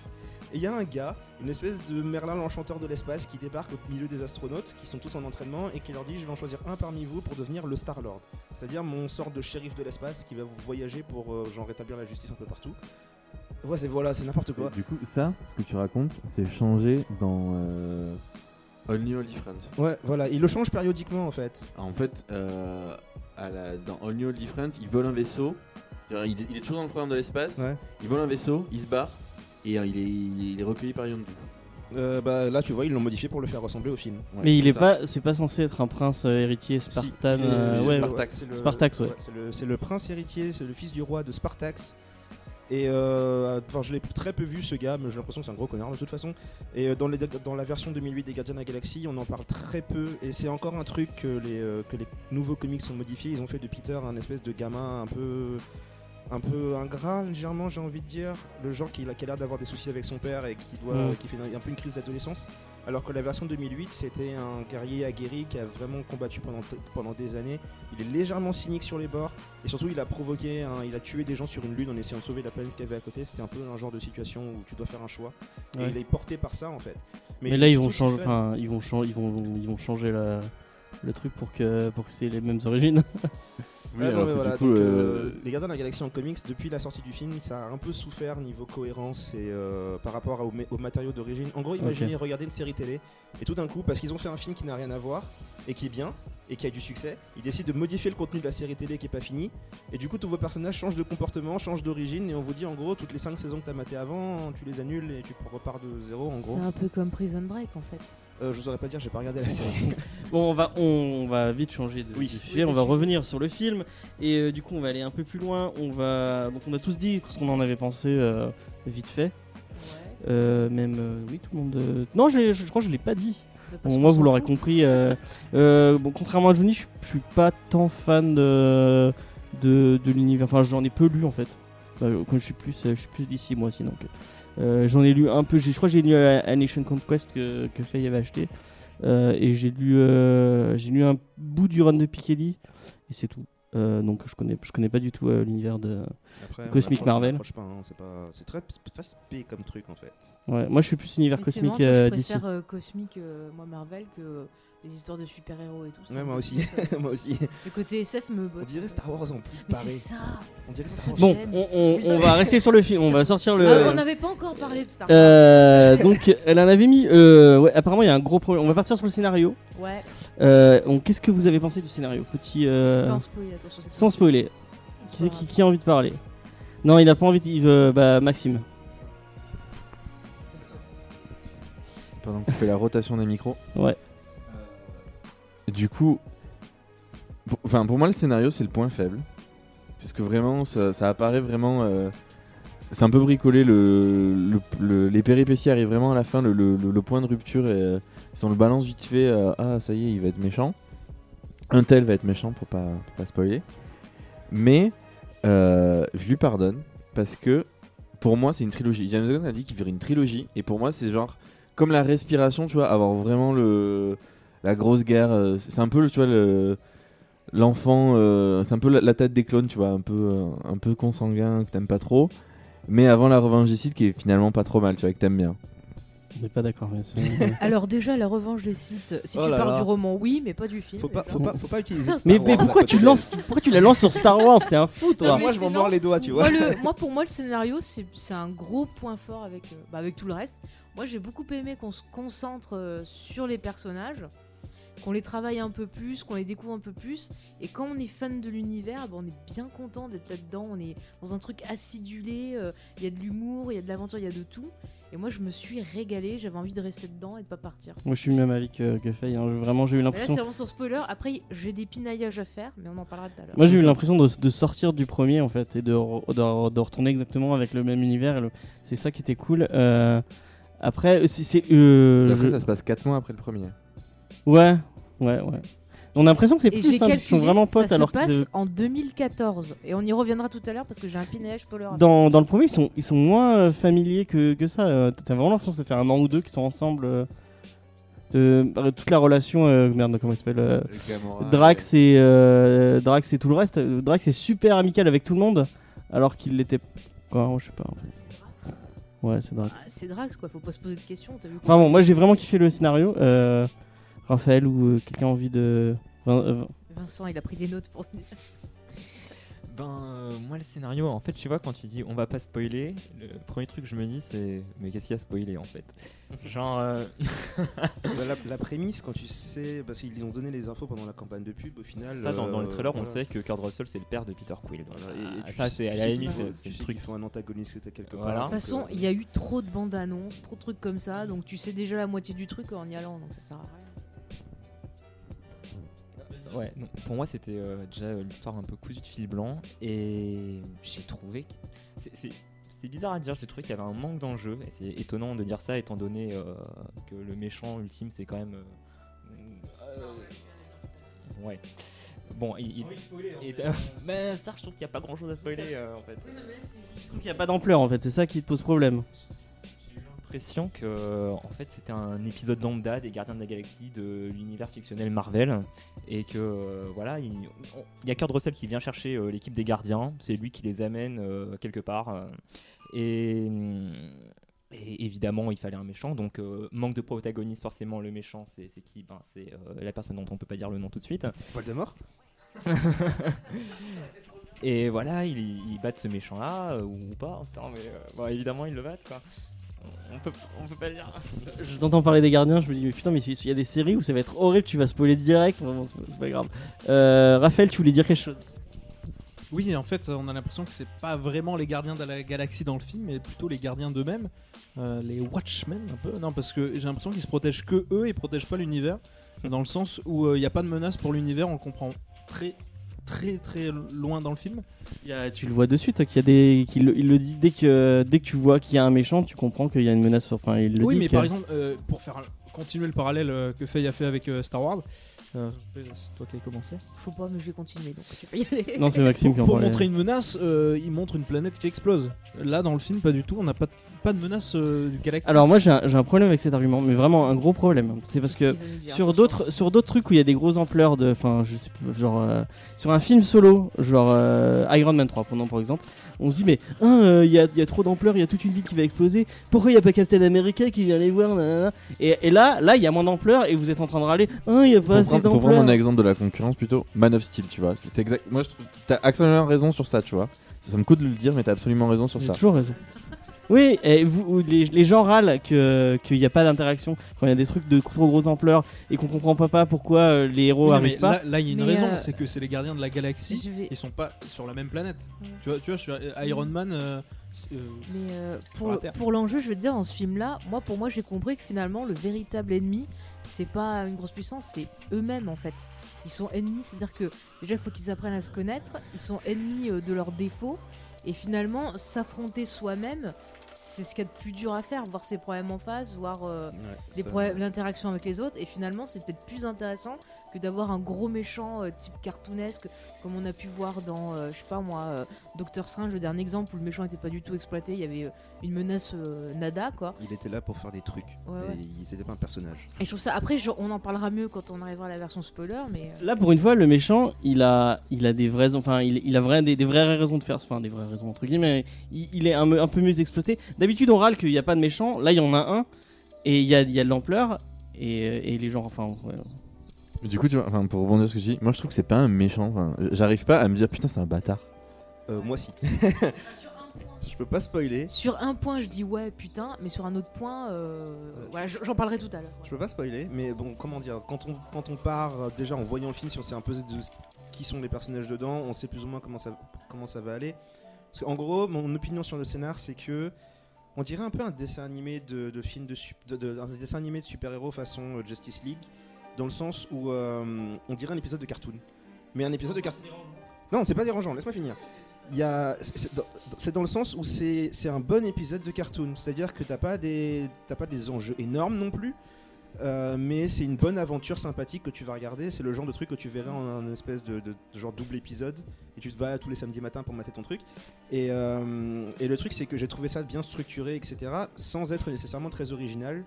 Et il y a un gars, une espèce de Merlin l'enchanteur de l'espace qui débarque au milieu des astronautes qui sont tous en entraînement et qui leur dit je vais en choisir un parmi vous pour devenir le Star-Lord. C'est-à-dire mon sort de shérif de l'espace qui va vous voyager pour euh, genre rétablir la justice un peu partout. Ouais, c'est voilà, c'est n'importe quoi. Du coup, ça, ce que tu racontes, c'est changé dans, euh, All New, All Different. Ouais, voilà, il le change périodiquement en fait. Ah, En fait, euh, à la- dans All New All Different, il vole un vaisseau. Genre, il, est, il est toujours dans le programme de l'espace. Ouais. Il vole un vaisseau, il se barre et euh, il, est, il est recueilli par Yondu. Euh, bah là, tu vois, ils l'ont modifié pour le faire ressembler au film. Ouais, Mais il c'est est ça. pas, c'est pas censé être un prince euh, héritier Spartan. Si, euh, c'est- ouais, c'est- Spartax. c'est le- Spartax, ouais. c'est le, c'est le prince héritier, c'est le fils du roi de Spartax. Et euh, enfin, je l'ai très peu vu ce gars, mais j'ai l'impression que c'est un gros connard de toute façon. Et euh, dans, la version 2008 des Gardiens de la Galaxie, on en parle très peu. Et c'est encore un truc que les, euh, que les nouveaux comics sont modifiés. Ils ont fait de Peter un espèce de gamin un peu un peu ingrat légèrement j'ai envie de dire le genre qui, a- qui a l'air d'avoir des soucis avec son père et qui doit Mm. qui fait un, un peu une crise d'adolescence alors que la version 2008 c'était un guerrier aguerri qui a vraiment combattu pendant, pendant des années il est légèrement cynique sur les bords et surtout il a provoqué il a tué des gens sur une lune en essayant de sauver la planète qu'il avait à côté c'était un peu un genre de situation où tu dois faire un choix Ouais. et il est porté par ça en fait Mais, là ils vont changer, enfin ils vont changer, ils vont, ils vont changer la, le truc pour que pour que c'est les mêmes origines. *laughs* Oui, Ouais, non, alors mais que voilà, du coup, donc, euh, euh, les Gardiens de la Galaxie en comics, depuis la sortie du film, ça a un peu souffert niveau cohérence et euh, par rapport au, ma- aux matériaux d'origine. En gros, imaginez regarder une série télé et tout d'un coup, parce qu'ils ont fait un film qui n'a rien à voir et qui est bien et qui a du succès, ils décident de modifier le contenu de la série télé qui est pas fini et du coup, tous vos personnages changent de comportement, changent d'origine et on vous dit en gros, toutes les 5 saisons que t'as maté avant, tu les annules et tu repars de zéro en gros. C'est un peu comme Prison Break en fait. Euh, je saurais pas dire, j'ai pas regardé la *laughs* série. Bon, on va, on, va vite changer de, Oui. de sujet. on va revenir sur le film et euh, du coup, on va aller un peu plus loin. On va, donc, on a tous dit ce qu'on en avait pensé euh, vite fait. Euh, même, euh, oui, tout le monde. euh, Non, j'ai- je, je crois que je l'ai pas dit. Bon, moi, vous l'aurez compris. euh, euh, bon, contrairement à Johnny, je, je suis pas tant fan de de, de l'univers. Enfin, j'en ai peu lu en fait. Quand je suis plus, euh, je suis plus d'ici moi aussi donc. euh, j'en ai lu un peu. Je crois que j'ai lu euh, A Nation Conquest que que Faye avait acheté. Euh, et j'ai lu, euh, j'ai lu un bout du run de Piketty et c'est tout. Euh, donc je connais, je connais pas du tout euh, l'univers de. Après, Cosmic Marvel. hein, c'est pas- c'est très, très spé comme truc en fait. Ouais, moi je suis plus univers Mais c'est cosmique marrant, toi, euh, je préfère euh, cosmique, euh, moi Marvel, que les histoires de super-héros et tout. ça Ouais, moi aussi, euh. *laughs* *laughs* moi aussi. Le côté SF me botte. On dirait Star Wars en plus. Mais c'est ça On dirait Star Wars. Bon, on, on- on va rester sur le film. On va sortir le. Ah, on n'avait pas encore parlé de Star Wars. Euh, donc elle en avait mis. euh, ouais, apparemment il y a un gros problème. On va partir sur le scénario. Ouais, Euh, donc, Qu'est-ce que vous avez pensé du scénario Petit. euh, sans spoiler, attention. sans spoiler. Qui, a envie de parler Non, il a pas envie. De, il veut- bah Maxime. Pendant qu'on fait la rotation des micros. Ouais. Du coup, pour, enfin pour moi le scénario c'est le point faible, parce que vraiment ça, ça apparaît vraiment, euh, c'est un peu bricolé le, le- le- les péripéties arrivent vraiment à la fin, le, point de rupture et si on le balance vite fait, euh, ah ça y est il va être méchant, un tel va être méchant pour pas pas spoiler, mais euh, je lui pardonne parce que pour moi c'est une trilogie. James Gunn a dit qu'il ferait une trilogie et pour moi c'est genre comme la respiration, tu vois, avoir vraiment le la grosse guerre. euh, c'est un peu, le- tu vois, le l'enfant, c'est un peu la, tête des clones, tu vois, un peu un peu consanguin que t'aimes pas trop. Mais avant la revanche des Sith qui est finalement pas trop mal, tu vois, que t'aimes bien. On n'est pas d'accord. bien sûr. *laughs* Alors déjà, la revanche des sites, si Oh tu là parles là. du roman, oui, mais pas du film. Faut pas, faut pas, faut pas *laughs* utiliser. mais, Star mais Wars à pourquoi côté tu lances, pourquoi tu la lances sur Star Wars T'es un fou toi. Non, mais Moi, je m'en sinon, mords les doigts, tu vois. Moi, le- *laughs* moi, pour moi, le scénario, c'est c'est un gros point fort avec, euh, bah, avec tout le reste. Moi, j'ai beaucoup aimé qu'on se concentre euh, sur les personnages, qu'on les travaille un peu plus, qu'on les découvre un peu plus. Et quand on est fan de l'univers, bah, on est bien content d'être là-dedans. On est dans un truc acidulé. euh, Il y a de l'humour, il y a de l'aventure, il y a de tout. Et moi, je me suis régalée. J'avais envie de rester dedans et de pas partir. Moi je suis même avec que, que Faye. hein. Vraiment j'ai eu là, l'impression. c'est vraiment sur spoiler. Après, j'ai des pinaillages à faire, mais on en parlera tout à l'heure. Moi j'ai eu l'impression de, de sortir du premier en fait et de, re- de, re- de retourner exactement avec le même univers. et le- C'est ça qui était cool. Euh, après, c'est. c'est, euh, Après, je- ça se passe 4 mois après le premier. Ouais, ouais, ouais. On a l'impression que c'est plus simple. Ils calculé, sont vraiment potes ça alors se passe que en 2014. Et on y reviendra tout à l'heure parce que j'ai un à faire. dans, dans le premier ils sont, ils sont moins euh, familiers que, que ça. Euh, T'as vraiment l'impression que ça fait un an ou deux qu'ils sont ensemble. euh, de, euh, toute la relation, euh, merde, comment il s'appelle euh, Drax et euh, Drax et tout le reste. Drax est super amical avec tout le monde, alors qu'il l'était. Quoi, je sais pas. En fait. Ouais, c'est Drax. Ah, c'est Drax quoi, faut pas se poser de questions. T'as vu Enfin bon, moi j'ai vraiment kiffé le scénario. Euh, Raphaël ou euh, quelqu'un a envie de. Euh, Vincent, il a pris des notes pour dire. Ben, euh, moi, le scénario, en fait, tu vois, quand tu dis on va pas spoiler, le premier truc que je me dis, c'est mais qu'est-ce qu'il y a à spoiler en fait? Genre. euh, *laughs* Bah, la, la prémisse, quand tu sais, parce qu'ils ont donné les infos pendant la campagne de pub, au final. ça, dans, dans le euh, trailer, on sait que Kurt Russell, c'est le père de Peter Quill. donc, Voilà, et- et tu ça, c'est à la limite, c'est- le truc. qu'il faut un antagoniste que t'as quelque Voilà. part. De toute façon, euh, il y a eu trop de bandes annonces, trop de trucs comme ça, donc tu sais déjà la moitié du truc en y allant, donc ça sert à rien. Ouais, pour moi c'était euh, déjà euh, l'histoire un peu cousue de fil blanc et j'ai trouvé que c'est- c'est c'est bizarre à dire, j'ai trouvé qu'il y avait un manque d'enjeu et c'est étonnant de dire ça étant donné euh, que le méchant ultime c'est quand même euh, euh, ouais. Bon, il, il- et- *laughs* mais ça je trouve qu'il n'y a pas grand chose à spoiler euh, en fait. Il n'y a pas d'ampleur en fait, c'est ça qui te pose problème. L'impression que en fait c'était un épisode lambda des Gardiens de la Galaxie de l'univers fictionnel Marvel et que euh, voilà il on- il y a Kurt Russell qui vient chercher euh, l'équipe des Gardiens c'est lui qui les amène euh, quelque part euh, et, et évidemment il fallait un méchant donc euh, manque de protagoniste forcément le méchant c'est qui? Ben, c'est euh, la personne dont on peut pas dire le nom tout de suite Voldemort? *laughs* Et voilà, ils, battent ce méchant-là, euh, ou pas. Putain, mais bon, évidemment, ils le battent, quoi. On peut, on peut pas le dire. *laughs* Je t'entends parler des gardiens, je me dis mais putain mais s'il y a des séries où ça va être horrible, tu vas spoiler direct, vraiment c'est pas- grave. Euh, Raphaël, tu voulais dire quelque chose? Oui, en fait, on a l'impression que c'est pas vraiment les gardiens de la galaxie dans le film, mais plutôt les gardiens d'eux-mêmes, euh, les Watchmen un peu. Non, parce que j'ai l'impression qu'ils se protègent que eux, ils protègent pas l'univers, dans le sens où il n'y a pas de menace pour l'univers, on le comprend très très très loin dans le film. Il y a- Tu le vois de suite, qu'il y a des, qu'il le, il le dit dès que dès que tu vois qu'il y a un méchant, tu comprends qu'il y a une menace. Enfin, il le oui, dit mais par exemple, euh, pour faire continuer le parallèle euh, que Faye a fait avec euh, Star Wars, euh, c'est toi qui as commencé. Je sais pas, mais je vais continuer, donc tu peux y aller. Non, c'est Maxime qui en Pour parlait. montrer une menace, euh, il montre une planète qui explose. Là, dans le film, pas du tout. On n'a pas, pas de menace euh, galactique. Alors moi j'ai un, j'ai un problème avec cet argument, mais vraiment un gros problème. C'est parce que sur d'autres sur d'autres trucs où il y a des grosses ampleurs de, enfin je sais pas, genre euh, sur un film solo, genre euh, Iron Man 3 prenons par exemple, on se dit mais hein, euh, il y, a, il y a trop d'ampleur, il y a toute une ville qui va exploser. Pourquoi il y a pas Captain America qui vient les voir nanana et, et là là il y a moins d'ampleur et vous êtes en train de râler, hein il y a pas Pour assez prendre, pour prendre d'ampleur. mon exemple de la concurrence plutôt, Man of Steel, tu vois. C'est exact. Moi je trouve. T'as absolument raison sur ça, tu vois. Ça, ça me coûte de le dire, mais t'as absolument raison sur ça. toujours raison. Oui, et vous, les, les gens râlent que- qu'il n'y a pas d'interaction quand il y a des trucs de trop grosse ampleur et qu'on comprend pas, pas pourquoi euh, les héros Oui, arrivent mais pas. là, il y a une Mais, raison, euh, c'est que c'est les gardiens de la galaxie. Vais- Ils sont pas sur la même planète. Ouais. Tu vois, tu vois, je suis euh, Iron Man. euh, euh, Mais euh, pour, pour l'enjeu, je veux te dire, dans ce film-là, moi, pour moi, j'ai compris que finalement, le véritable ennemi, c'est pas une grosse puissance, c'est eux-mêmes en fait. Ils sont ennemis, c'est-à-dire que déjà, il faut qu'ils apprennent à se connaître. Ils sont ennemis euh, de leurs défauts. Et finalement, s'affronter soi-même, c'est ce qu'il y a de plus dur à faire, voir ses problèmes en face, voir euh, Ouais, des ça- problèmes- l'interaction avec les autres. Et finalement, c'est peut-être plus intéressant que d'avoir un gros méchant euh, type cartoonesque, comme on a pu voir dans, euh, je sais pas moi, euh, Doctor Strange, le dernier exemple où le méchant était pas du tout exploité, il y avait une menace euh, nada quoi. Il était là pour faire des trucs. Ouais, mais ouais. il n'était pas un personnage. Et je trouve ça. Après, je- on en parlera mieux quand on arrivera à la version spoiler, mais. euh, Là, pour une fois, le méchant, il a, il a des vraies, enfin, il, il a vrai, des, des vraies raisons de faire, enfin, des vraies raisons entre guillemets. Il, il est un, peu mieux exploité. D'habitude, on râle qu'il n'y a pas de méchant. Là, il y en a un et il y a, il y a de l'ampleur et, et les gens, enfin, ouais. Mais Du coup, tu vois, enfin, pour rebondir sur ce que je dis, moi je trouve que c'est pas un méchant. enfin, J'arrive pas à me dire putain, c'est un bâtard. Euh, moi si. *laughs* je peux pas spoiler. Sur un point, je dis ouais, putain, mais sur un autre point, euh, voilà, j- j'en parlerai tout à l'heure. Je peux pas spoiler, mais bon, comment dire, quand on, quand on part euh, déjà en voyant le film, si on sait un peu de ce- qui sont les personnages dedans, on sait plus ou moins comment ça, comment ça va aller. Parce qu'en gros, mon opinion sur le scénar, c'est que on dirait un peu un dessin animé de, de film de, sup- de, de- un dessin animé de super-héros façon euh, Justice League, dans le sens où euh, on dirait un épisode de cartoon. Mais un épisode de cartoon. Non, c'est pas dérangeant, laisse-moi finir. Il y a, c'est- dans, le sens où c'est c'est un bon épisode de cartoon. C'est-à-dire que t'as pas, des, t'as pas des enjeux énormes non plus. euh, mais c'est une bonne aventure sympathique que tu vas regarder. C'est le genre de truc que tu verrais en un espèce de, de- de genre double épisode. Et tu te vas tous les samedis matins pour mater ton truc. Et, euh, et le truc, c'est que j'ai trouvé ça bien structuré, etc. Sans être nécessairement très original.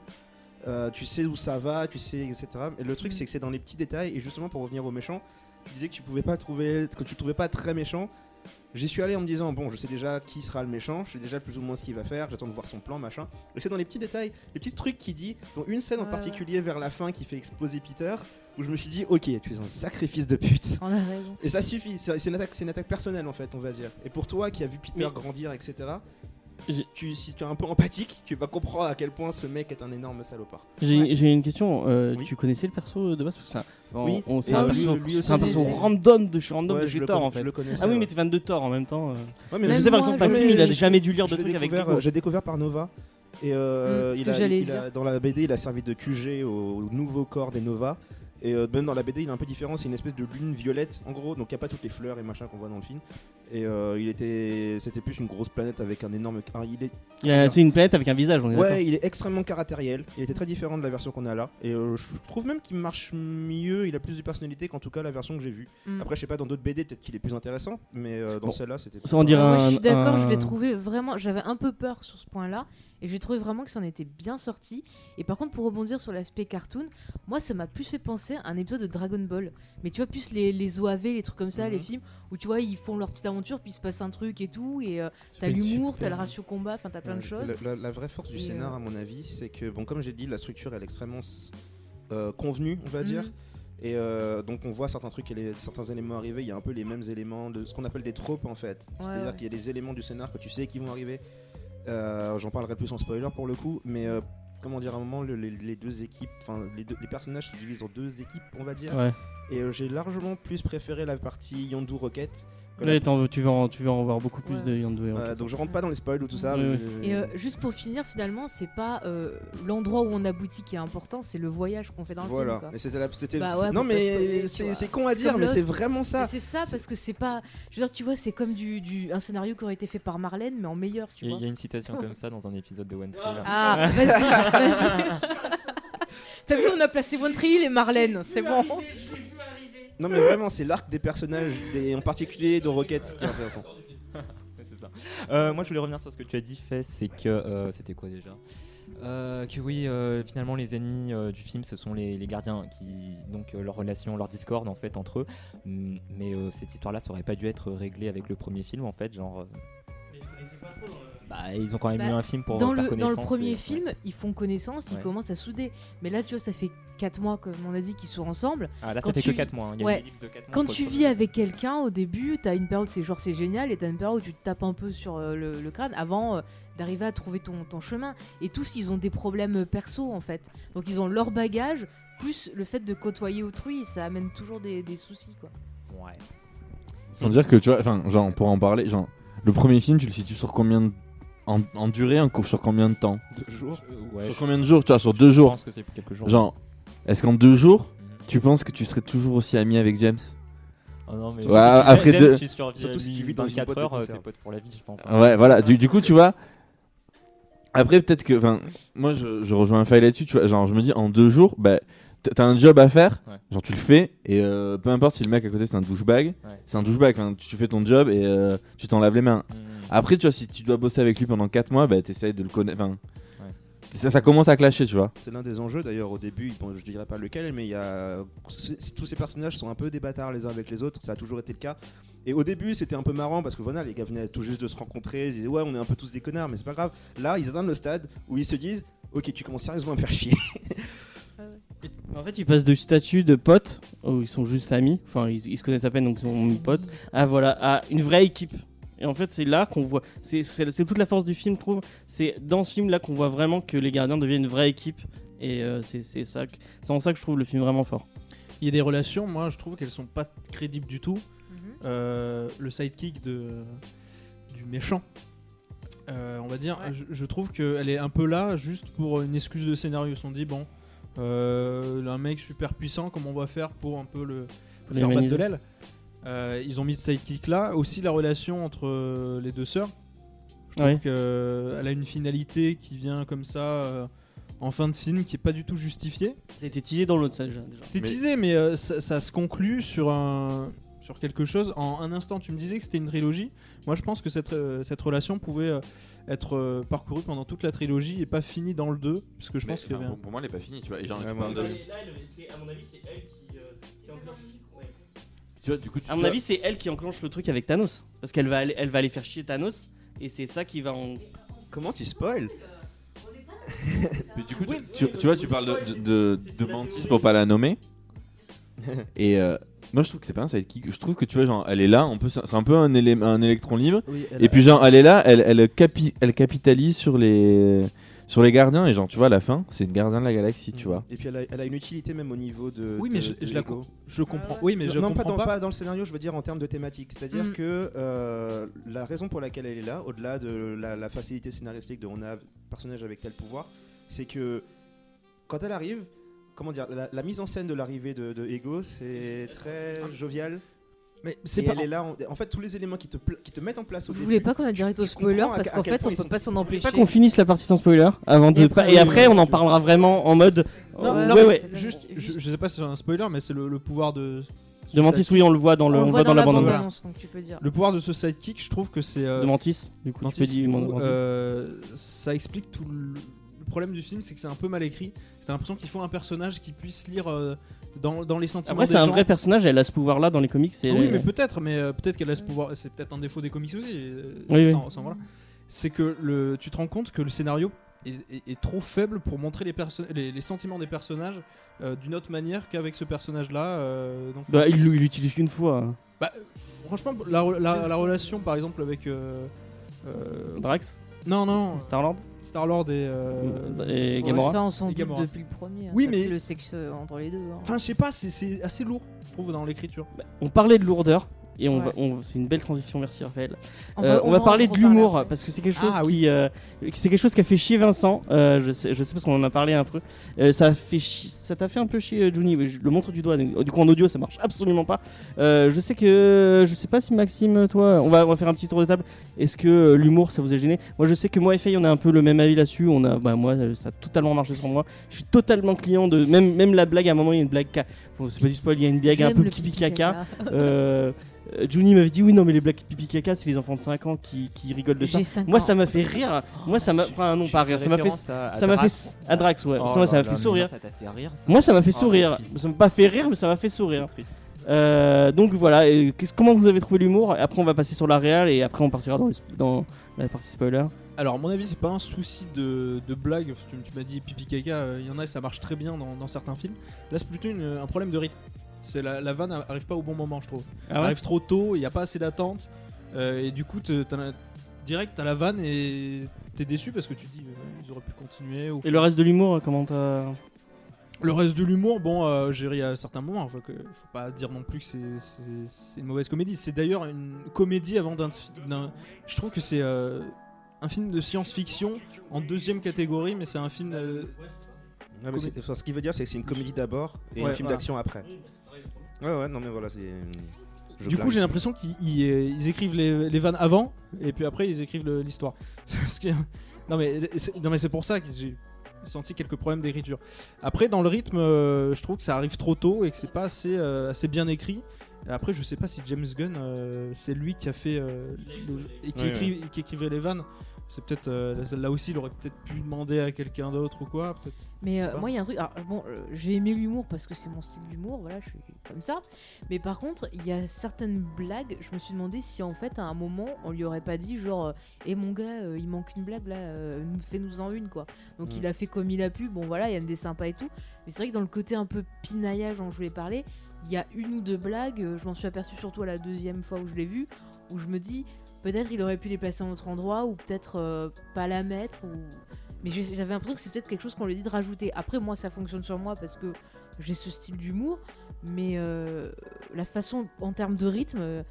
Euh, tu sais où ça va, tu sais, etc. Et le truc, Mm. c'est que c'est dans les petits détails. Et justement, pour revenir aux méchants, tu disais que tu pouvais pas trouver, que tu trouvais pas très méchant. J'y suis allé en me disant bon, je sais déjà qui sera le méchant, je sais déjà plus ou moins ce qu'il va faire, j'attends de voir son plan, machin. Et c'est dans les petits détails, les petits trucs qu'il dit, dont une scène en particulier vers la fin qui fait exploser Peter, où je me suis dit, ok, tu es un sacrifice de pute. On a raison. Et ça suffit, c'est une, attaque- c'est une attaque personnelle en fait, on va dire. Et pour toi qui as vu Peter Mais- grandir, etc., si tu, si tu es un peu empathique, tu vas comprendre à quel point ce mec est un énorme salopard. J'ai une question. euh, Oui. Tu connaissais le perso de base? On- Oui. on- c'est un lui- perso, lui c'est aussi, un perso random de chez random Ouais, de chez Thor en fait. je le Ah oui, ouais. mais t'es fan de Thor en même temps. euh. Ouais, mais Même je sais par exemple, Maxime, il a jamais dû lire de trucs avec J'ai découvert par Nova. Et euh, Mm, il a- il dans la BD, il a servi de QG au, au nouveau corps des Nova. Et euh, même dans la BD, il est un peu différent. C'est une espèce de lune violette, en gros. Donc il n'y a pas toutes les fleurs et machin qu'on voit dans le film. Et euh, il était, c'était plus une grosse planète avec un énorme. un- il est, C'est une planète avec un visage, on est d'accord. ouais, il est extrêmement caractériel. Il était très différent de la version qu'on a là. Et euh, je trouve même qu'il marche mieux. Il a plus de personnalité qu'en tout cas la version que j'ai vue. Mm. Après, je sais pas dans d'autres BD, peut-être qu'il est plus intéressant. Mais euh, dans Bon. celle-là, c'était. Dirait Ouais, moi, je un- suis d'accord, je un- l'ai trouvé vraiment. J'avais un peu peur sur ce point-là, et j'ai trouvé vraiment que ça en était bien sorti. Et par contre, pour rebondir sur l'aspect cartoon, moi, ça m'a plus fait penser à un épisode de Dragon Ball. Mais tu vois, plus les, les OAV, les trucs comme ça, Mhm. les films où tu vois, ils font leur petite aventure, puis il se passe un truc et tout, et euh, t'as l'humour, t'as le ratio combat, enfin, t'as plein de choses. La, la- la vraie force du Et, scénar, euh, à mon avis, c'est que, bon, comme j'ai dit, la structure elle est extrêmement euh, convenue, on va Mhm. dire. Et euh, donc on voit certains trucs, et les- certains éléments arriver. Il y a un peu les mêmes éléments de ce qu'on appelle des tropes en fait. C'est-à-dire ouais. qu'il y a des éléments du scénar que tu sais qui vont arriver. Euh, J'en parlerai plus en spoiler pour le coup, mais euh, comment dire, à un moment, le- les, deux équipes, enfin les, personnages se divisent en deux équipes, on va dire. Et euh, j'ai largement plus préféré la partie Yondu Rocket. veux- tu, vas en, tu vas en voir beaucoup plus Ouais. de Yandou et Euh, Rocket. donc je rentre pas dans les spoils ou tout ça. Ouais, mais- ouais. Et euh, juste pour finir, finalement, c'est pas euh, l'endroit où on aboutit qui est important, c'est le voyage qu'on fait dans le Voilà. film. Et c'était la- c'était- Bah ouais, non mais c'est con à C'est dire, mais c'est vraiment ça. c'est ça parce que c'est pas. Je veux dire, tu vois, c'est comme du, du- un scénario qui aurait été fait par Marlène, mais en meilleur, tu Il y, a- vois. il y a une citation comme ça dans un épisode de One Tree. là. Ah, *laughs* vas-y, vas-y. *laughs* T'as vu, on a placé One Tree et Marlène, c'est bon. *laughs* Non mais vraiment, c'est l'arc des personnages, des- en particulier de Rocket qui est intéressant. *laughs* C'est ça. Euh, moi, je voulais revenir sur ce que tu as dit, fait, c'est que euh, c'était quoi déjà? Euh, Que oui, euh, finalement, les ennemis euh, du film, ce sont les, les gardiens qui, donc, euh, leur relation, leur discorde en fait entre eux. Mm, Mais euh, cette histoire-là, ça aurait pas dû être réglée avec le premier film en fait, genre. euh, Bah, ils ont quand même Bah, eu un film pour Dans faire le, dans le premier et- film, ils font connaissance, ils Ouais. commencent à souder. Mais là, tu vois, ça fait 4 mois, comme on a dit, qu'ils sont ensemble. Ah, là, quand ça fait tu que 4 mois. hein. Il y a Ouais. une ellipse de quatre mois Quand entre tu vis avec quelqu'un, au début, t'as une période, c'est genre c'est génial, et t'as une période où tu te tapes un peu sur euh, le, le crâne avant euh, d'arriver à trouver ton, ton chemin. Et tous, ils ont des problèmes euh, perso, en fait. Donc, ils ont leur bagage, plus le fait de côtoyer autrui, ça amène toujours des, des soucis, quoi. Ouais. Sans dire que tu vois, enfin, genre, pour en parler, genre, le premier film, tu le situes sur combien de. En, en durée, en cours sur combien de temps Deux jours. Euh, ouais, Sur je- combien de jours Tu vois, sur deux Je jours. pense que c'est pour quelques jours. Genre, est-ce qu'en deux jours, Mhm. tu penses que tu serais toujours aussi ami avec James Oh non, mais Ouais, après James, deux- Surtout si tu vis dans une 24 boîte de heures, euh, t'es pote pour la vie, je pense. Ouais, voilà. Du, du coup, tu vois. Après, peut-être que. Enfin, moi, je, je rejoins un faille là-dessus. Tu vois, genre, je me dis, en deux jours, bah, t'as un job à faire. Ouais. Genre, tu le fais. Et euh, peu importe si le mec à côté, c'est un douchebag. Ouais. C'est un douchebag. Tu fais ton job et euh, tu t'en laves les mains. Mhm. Après, tu vois, si tu dois bosser avec lui pendant 4 mois, bah, t'essayes de le connaître. Enfin. Ça, ça commence à clasher, tu vois. C'est l'un des enjeux d'ailleurs au début, bon, je dirais pas lequel, mais il y a tous ces personnages sont un peu des bâtards les uns avec les autres, ça a toujours été le cas. Et au début c'était un peu marrant parce que voilà, les gars venaient tout juste de se rencontrer, ils disaient ouais on est un peu tous des connards, mais c'est pas grave. Là ils atteignent le stade où ils se disent ok tu commences sérieusement à me faire chier. *laughs* En fait, ils passent de statut de potes, où ils sont juste amis, enfin ils, ils se connaissent à peine donc ils sont potes, à voilà, à une vraie équipe. Et en fait, c'est là qu'on voit, c'est toute la force du film, je trouve. C'est dans ce film là qu'on voit vraiment que les gardiens deviennent une vraie équipe. Et euh, c'est ça, c'est en ça que je trouve le film vraiment fort. Il y a des relations, moi je trouve qu'elles sont pas crédibles du tout. Mhm. Euh, le sidekick de, du méchant, euh, on va dire, Ouais. je, je trouve qu'elle est un peu là juste pour une excuse de scénario. Ils se sont dit, bon, euh, un mec super puissant, comment on va faire pour un peu le, le faire battre de l'aile? Euh, Ils ont mis ce sidekick là. Aussi la relation entre euh, les deux sœurs. Je trouve Ouais. qu'elle a une finalité qui vient comme ça euh, en fin de film qui est pas du tout justifiée. Ça a été teasé dans l'autre, déjà. C'était Mais- teasé, mais euh, ça, ça se conclut sur un sur quelque chose. En un instant, tu me disais que c'était une trilogie. Moi, je pense que cette, euh, cette relation pouvait euh, être euh, parcourue pendant toute la trilogie et pas finie dans le 2, parce que je pense avait un- pour moi, elle est pas finie, tu vois. Et genre, Ouais, tu moi, parles de- à mon avis, c'est elle qui, enclenche. Tu vois, du coup, tu À mon vois- avis, c'est elle qui enclenche le truc avec Thanos. Parce qu'elle va aller, elle va aller faire chier Thanos. Et c'est ça qui va en. Comment tu spoil Mais du coup, tu, tu- tu vois, tu parles de, de, de, de Mantis pour pas la nommer. *laughs* Et euh, moi, je trouve que c'est pas un sidekick. Je trouve que tu vois, genre, elle est là, on peut, c'est un peu un, élé- un électron libre. Oui, elle Et puis, genre, elle est là, elle, elle, capi- elle capitalise sur les, sur les gardiens. Et genre, tu vois, à la fin, c'est une gardien de la galaxie, tu vois. Et puis elle a, elle a une utilité même au niveau de. Oui, mais de- je, de je la com- je comprends. Oui, mais je non, comprends pas dans, pas. pas dans le scénario, je veux dire en termes de thématique. C'est-à-dire Mm. que euh, la raison pour laquelle elle est là, au-delà de la, la facilité scénaristique de on a un personnage avec tel pouvoir, c'est que quand elle arrive, comment dire, la, la mise en scène de l'arrivée de, de Ego, c'est très jovial. Mais c'est Et pas. elle est là, en, en fait, tous les éléments qui te, pla- qui te mettent en place au Vous début. voulez pas qu'on a direct au spoiler parce qu'en fait on peut sont- pas s'en empêcher. Pas qu'on finisse la partie sans spoiler avant de Et après, et après oui, on en parlera vraiment en mode Non, Ouais, non, ouais, mais ouais. Juste, je, je sais pas si c'est un spoiler, mais c'est le, le pouvoir de. de Mantis oui on le voit dans le on voit dans la bande annonce donc tu peux dire. Le pouvoir de ce sidekick, je trouve que c'est. euh, de Mantis du coup Mantis, tu peux dire euh, ça explique tout le, le problème du film, c'est que c'est un peu mal écrit. T'as l'impression qu'il faut un personnage qui puisse lire euh, dans, dans les sentiments Après c'est un vrai personnage elle a ce pouvoir là dans les comics c'est Oui, mais peut-être, mais euh, peut-être qu'elle a ce pouvoir. C'est peut-être un défaut des comics aussi. euh, Oui, sans- sans- voilà. C'est que le, tu te rends compte que le scénario est, est- est trop faible pour montrer les, les, les sentiments des personnages d'une autre manière qu'avec ce personnage-là. donc, bah, il il l'utilise qu'une fois Franchement, la, la- la relation par exemple avec. Drax non, non, Star Lord Star-Lord et. euh, et Ouais, Gamora ça on s'en doute Gamora. depuis le premier. hein. Oui, mais- le sexe euh, entre les deux. hein. Enfin, je sais pas, c'est- c'est assez lourd, je trouve, dans l'écriture. on parlait de lourdeur et on Ouais. va, on- c'est une belle transition merci Raphaël On Euh, on va en parler de l'humour parce que c'est quelque chose Ah, qui euh, c'est quelque chose qui a fait chier Vincent. Euh, je sais, je sais parce qu'on en a parlé un peu. Euh, ça a fait ça t'a fait un peu chier euh, Juni. Je le montre du doigt. donc, Du coup en audio ça marche absolument pas. Euh, je sais que je sais pas si Maxime toi on va, on va faire un petit tour de table. Est-ce que euh, l'humour ça vous a gêné? Moi je sais que moi et Faye on a un peu le même avis là-dessus. On a bah moi euh, ça a totalement marché sur moi. Je suis totalement client de même même la blague à un moment il y a une blague ca- bon, c'est pas du spoil il y a une blague un peu pipi caca. *laughs* Euh, Juni m'avait dit oui non mais les blagues pipi caca c'est les enfants de 5 ans qui, qui rigolent de ça. Moi ans. ça m'a fait rire. Moi ça m'a enfin non pas rire, ça m'a fait ça m'a fait Drax. à Drax ouais. Oh moi ça m'a fait sourire. mais Ça t'a fait rire ça Moi ça m'a fait Oh, sourire. Ça m'a pas fait rire mais ça m'a fait sourire. Euh, donc voilà, et comment vous avez trouvé l'humour? Après on va passer sur la réal et après on partira dans, les sp- dans la partie spoiler. Alors, à mon avis, c'est pas un souci de, de blague. Tu, tu m'as dit pipi caca, euh, il y en a et ça marche très bien dans, dans certains films. Là, c'est plutôt une- un problème de rythme. C'est la, la vanne arrive pas au bon moment, je trouve. Ah Elle arrive trop tôt, il n'y a pas assez d'attente. euh, et du coup, direct, t'as la vanne et t'es déçu parce que tu te dis euh, ils auraient pu continuer. ou Et le reste de l'humour, comment t'as Le reste de l'humour, bon, euh, j'ai ri à certains moments. Faut, que, faut pas dire non plus que c'est une mauvaise comédie. C'est d'ailleurs une comédie avant d'un. d'un- Je trouve que c'est euh, un film de science-fiction en deuxième catégorie, mais c'est un film. euh, Ouais, mais c'est- enfin, ce qui veut dire, c'est que c'est une comédie d'abord et Ouais, un film voilà. d'action après. Ouais, ouais, non, mais voilà, c'est. je du coup, j'ai l'impression qu'ils ils, euh, ils écrivent les, les vannes avant et puis après ils écrivent le- l'histoire. Ce qui est- non mais c'est- non mais c'est pour ça que j'ai senti quelques problèmes d'écriture. Après, dans le rythme, euh, je trouve que ça arrive trop tôt et que c'est pas assez, euh, assez bien écrit. Et après, je sais pas si James Gunn, euh, c'est lui qui a fait euh, le- et qui, Ouais, écrit, qui écrivait les vannes. C'est peut-être euh, là aussi, il aurait peut-être pu demander à quelqu'un d'autre ou quoi. Mais euh, moi, il y a un truc. Alors, bon, euh, j'ai aimé l'humour parce que c'est mon style d'humour, voilà, je suis comme ça. Mais par contre, il y a certaines blagues, je me suis demandé si en fait, à un moment, on lui aurait pas dit, genre, et mon gars, euh, il manque une blague là, euh, nous- fais-nous en une, quoi. Donc, Mm. il a fait comme il a pu. Bon, voilà, il y a des sympas et tout. Mais c'est vrai que dans le côté un peu pinaillage dont je voulais parler, il y a une ou deux blagues, euh, je m'en suis aperçu surtout à la deuxième fois où je l'ai vu, où je me dis, peut-être il aurait pu les placer à un autre endroit, ou peut-être euh, pas la mettre, ou. Mais j'avais l'impression que c'est peut-être quelque chose qu'on lui dit de rajouter. Après, moi, ça fonctionne sur moi parce que j'ai ce style d'humour, mais euh, la façon, en termes de rythme,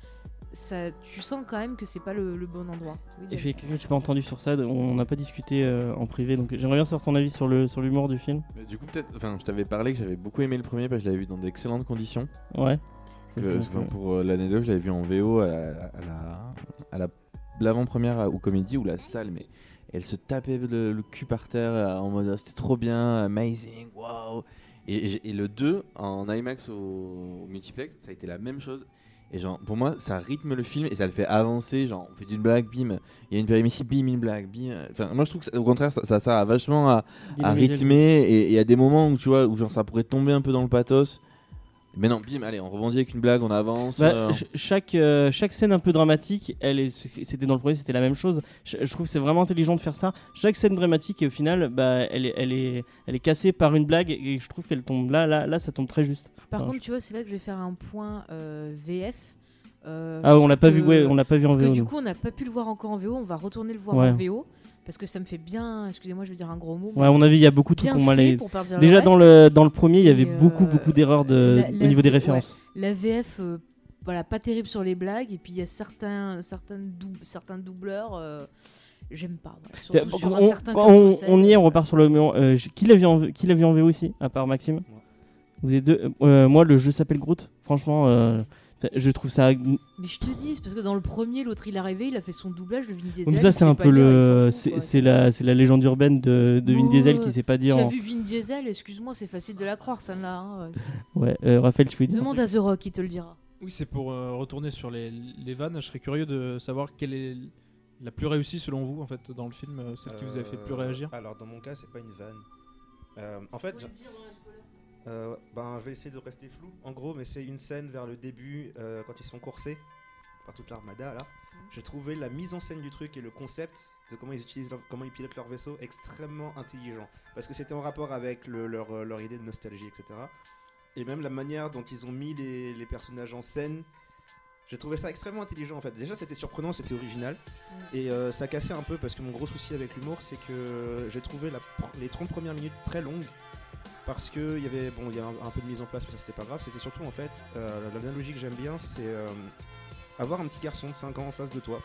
ça, tu sens quand même que c'est pas le, le bon endroit. Oui, Et j'ai quelque chose que j'ai pas entendu sur ça, on n'a pas discuté euh, en privé, donc j'aimerais bien savoir ton avis sur le sur l'humour du film. Mais du coup, peut-être. Enfin, je t'avais parlé que j'avais beaucoup aimé le premier parce que je l'avais vu dans d'excellentes conditions. Ouais. Que- enfin, pour euh, l'anecdote, je l'avais vu en VO à la, à la, à la- l'avant-première ou comédie où la salle, mais elle se tapait le, le cul par terre euh, en mode Ah, c'était trop bien, amazing, wow. Et, et j'ai- et le 2 en IMAX au, au multiplex, ça a été la même chose. Et genre, pour moi, ça rythme le film et ça le fait avancer. Genre, on fait d'une blague, bim, il y a une périmétie, bim, une blague, bim. Enfin, moi je trouve que ça- au contraire, ça, ça à vachement à, à rythmer et et il y a des moments où tu vois où genre ça pourrait tomber un peu dans le pathos Mais non, bim, allez, on rebondit avec une blague, on avance. Bah, euh, ch- chaque, euh, chaque scène un peu dramatique, elle est, c'était dans le premier, c'était la même chose. Je, je trouve que c'est vraiment intelligent de faire ça. Chaque scène dramatique, et au final, bah, elle, est, elle, est, elle est cassée par une blague, et je trouve qu'elle tombe là, là, là, ça tombe très juste. Par contre, tu vois, c'est là que je vais faire un point euh, VF. Euh, Ah, on l'a pas que- vu, ouais, on l'a pas vu en Parce que VO. du nous. coup, on n'a pas pu le voir encore en VO. On va retourner le voir Ouais. en VO. Parce que ça me fait bien. Excusez-moi, je vais dire un gros mot. Ouais, à mon avis, il y a beaucoup de trucs qu'on les- Déjà le dans le, dans le premier, il y avait beaucoup, euh, beaucoup d'erreurs de, la- la au niveau des références. La VF, euh, voilà, pas terrible sur les blagues. Et puis il y a certains, certaines dou- certains doubleurs. euh, J'aime pas. voilà. Surtout sur un on, certain on, on y est, on repart sur le. Euh, qui l'a vu, en qui vu en VO ici, à part Maxime? Moi. Vous êtes deux. Euh, moi, le jeu s'appelle Groot. Franchement, euh, je trouve ça. Mais je te dis, c'est parce que dans le premier, l'autre il est arrivé, il a fait son doublage de Vin Diesel. Comme ça, c'est un peu le. C'est la, c'est la légende urbaine de, de Vin Diesel qui sait pas Tu dire. as en- vu Vin Diesel Excuse-moi, c'est facile de la croire, celle-là. hein. Ouais, euh, Raphaël, tu veux dire Demande à The Rock, il te le dira. Oui, c'est pour euh, retourner sur les, les vannes. Je serais curieux de savoir quelle est la plus réussie selon vous en fait dans le film, euh, celle qui vous a fait le plus réagir. Alors, dans mon cas, c'est pas une vanne. Euh, en fait, euh, ben, je vais essayer de rester flou, en gros, mais c'est une scène vers le début, euh, quand ils sont coursés par toute l'armada, là. J'ai trouvé la mise en scène du truc et le concept de comment ils utilisent, leur- comment ils pilotent leur vaisseau extrêmement intelligent. Parce que c'était en rapport avec le- leur, euh, leur idée de nostalgie, etc. Et même la manière dont ils ont mis les, les personnages en scène. J'ai trouvé ça extrêmement intelligent en fait. Déjà c'était surprenant, c'était original. Et euh, ça cassait un peu parce que mon gros souci avec l'humour c'est que j'ai trouvé la les 30 premières minutes très longues. Parce que il y avait bon il y a un, peu de mise en place mais ça c'était pas grave. C'était surtout en fait euh, l'analogie que j'aime bien c'est euh, avoir un petit garçon de 5 ans en face de toi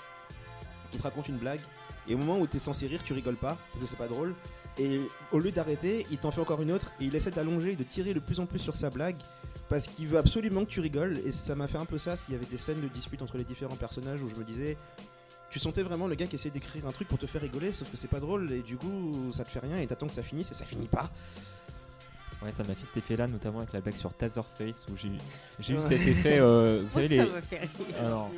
qui te raconte une blague et au moment où tu es censé rire tu rigoles pas parce que c'est pas drôle. Et au lieu d'arrêter il t'en fait encore une autre et il essaie d'allonger et de tirer de plus en plus sur sa blague parce qu'il veut absolument que tu rigoles. Et ça m'a fait un peu ça s'il y avait des scènes de dispute entre les différents personnages où je me disais tu sentais vraiment le gars qui essaie d'écrire un truc pour te faire rigoler sauf que c'est pas drôle et du coup ça te fait rien et t'attends que ça finisse et ça finit pas Ouais, ça m'a fait cet effet-là, notamment avec la blague sur Taserface où j'ai j'ai eu Ouais. cet effet. euh, vous Moi, savez, ça les. m'a fait rire. Alors,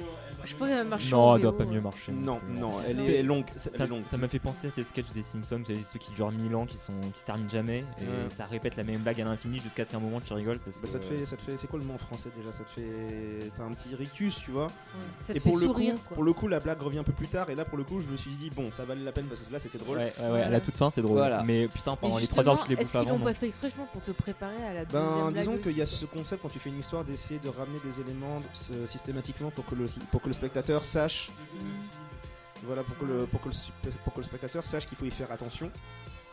Je pense qu'elle marche non, elle doit pas euh. mieux marcher. non plus. non elle C'est- est longue Ça- elle Ça est longue ça m'a fait penser à ces sketchs des Simpsons, vous savez, ceux qui durent 1000 ans, qui, sont, qui se terminent jamais, et Ouais. ça répète la même blague à l'infini jusqu'à ce qu'à un moment tu rigoles. Parce Bah, que, ça te fait ça te fait c'est quoi le mot en français déjà? Ça te fait t'as un petit rictus tu vois? Ouais, Ça te et fait pour le sourire. coup quoi. pour le coup la blague revient un peu plus tard et là pour le coup je me suis dit bon ça valait la peine parce que là c'était drôle Ouais, ouais, ouais, à la toute fin, c'est drôle. Voilà. Mais putain, pendant les 3 heures que les Est-ce bouffes qu'ils avant. l'ont non. pas fait exprès? Pour te préparer à la Ben, disons qu'il y a ce concept quand tu fais une histoire d'essayer de ramener des éléments euh, systématiquement pour que le, pour que le spectateur sache, voilà, pour que le, pour que le, pour que le spectateur sache qu'il faut y faire attention.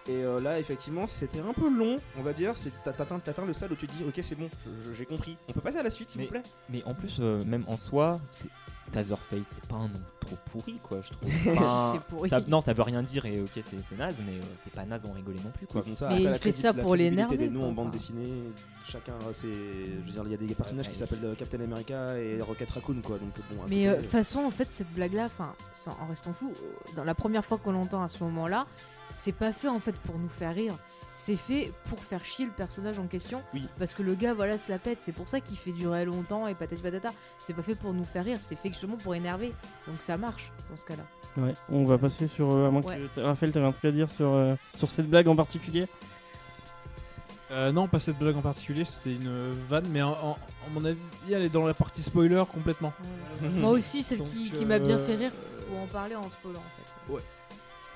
Et euh, là, effectivement, c'était un peu long, on va dire. T'atteins le stade où tu te dis, ok, c'est bon, j'ai compris. On peut passer à la suite, s'il vous plaît? Mais en plus, euh, même en soi, c'est- Taserface, c'est pas un nom trop pourri, quoi, je trouve. Si, *laughs* Enfin, c'est pourri. ça- non, ça veut rien dire, et ok, c'est naze, mais euh, c'est pas naze en rigoler non plus, quoi. Comme ça, Mais après, il fait ça pour l'énerver, des noms quoi, en bande dessinée, chacun, c'est, je veux dire, il y a des personnages ouais. qui s'appellent euh, Captain America et Rocket Raccoon, quoi. Donc bon. Mais euh, de toute façon, en fait, cette blague-là, enfin, en restant fou, euh, dans la première fois qu'on l'entend à ce moment-là, c'est pas fait en fait pour nous faire rire. C'est fait pour faire chier le personnage en question. Oui. Parce que le gars, voilà, se la pète. C'est pour ça qu'il fait durer longtemps et patati patata. C'est pas fait pour nous faire rire. C'est fait justement pour énerver. Donc ça marche dans ce cas-là. Ouais, on va passer sur. euh, à moins Ouais. que Raphaël, t'avais un truc à dire sur, euh, sur cette blague en particulier? Euh, non, pas cette blague en particulier, c'était une euh, vanne, mais en, mon avis, elle est dans la partie spoiler complètement. Moi aussi, celle Donc, qui, qui m'a bien euh, fait rire, faut en parler en spoiler en fait. Ouais.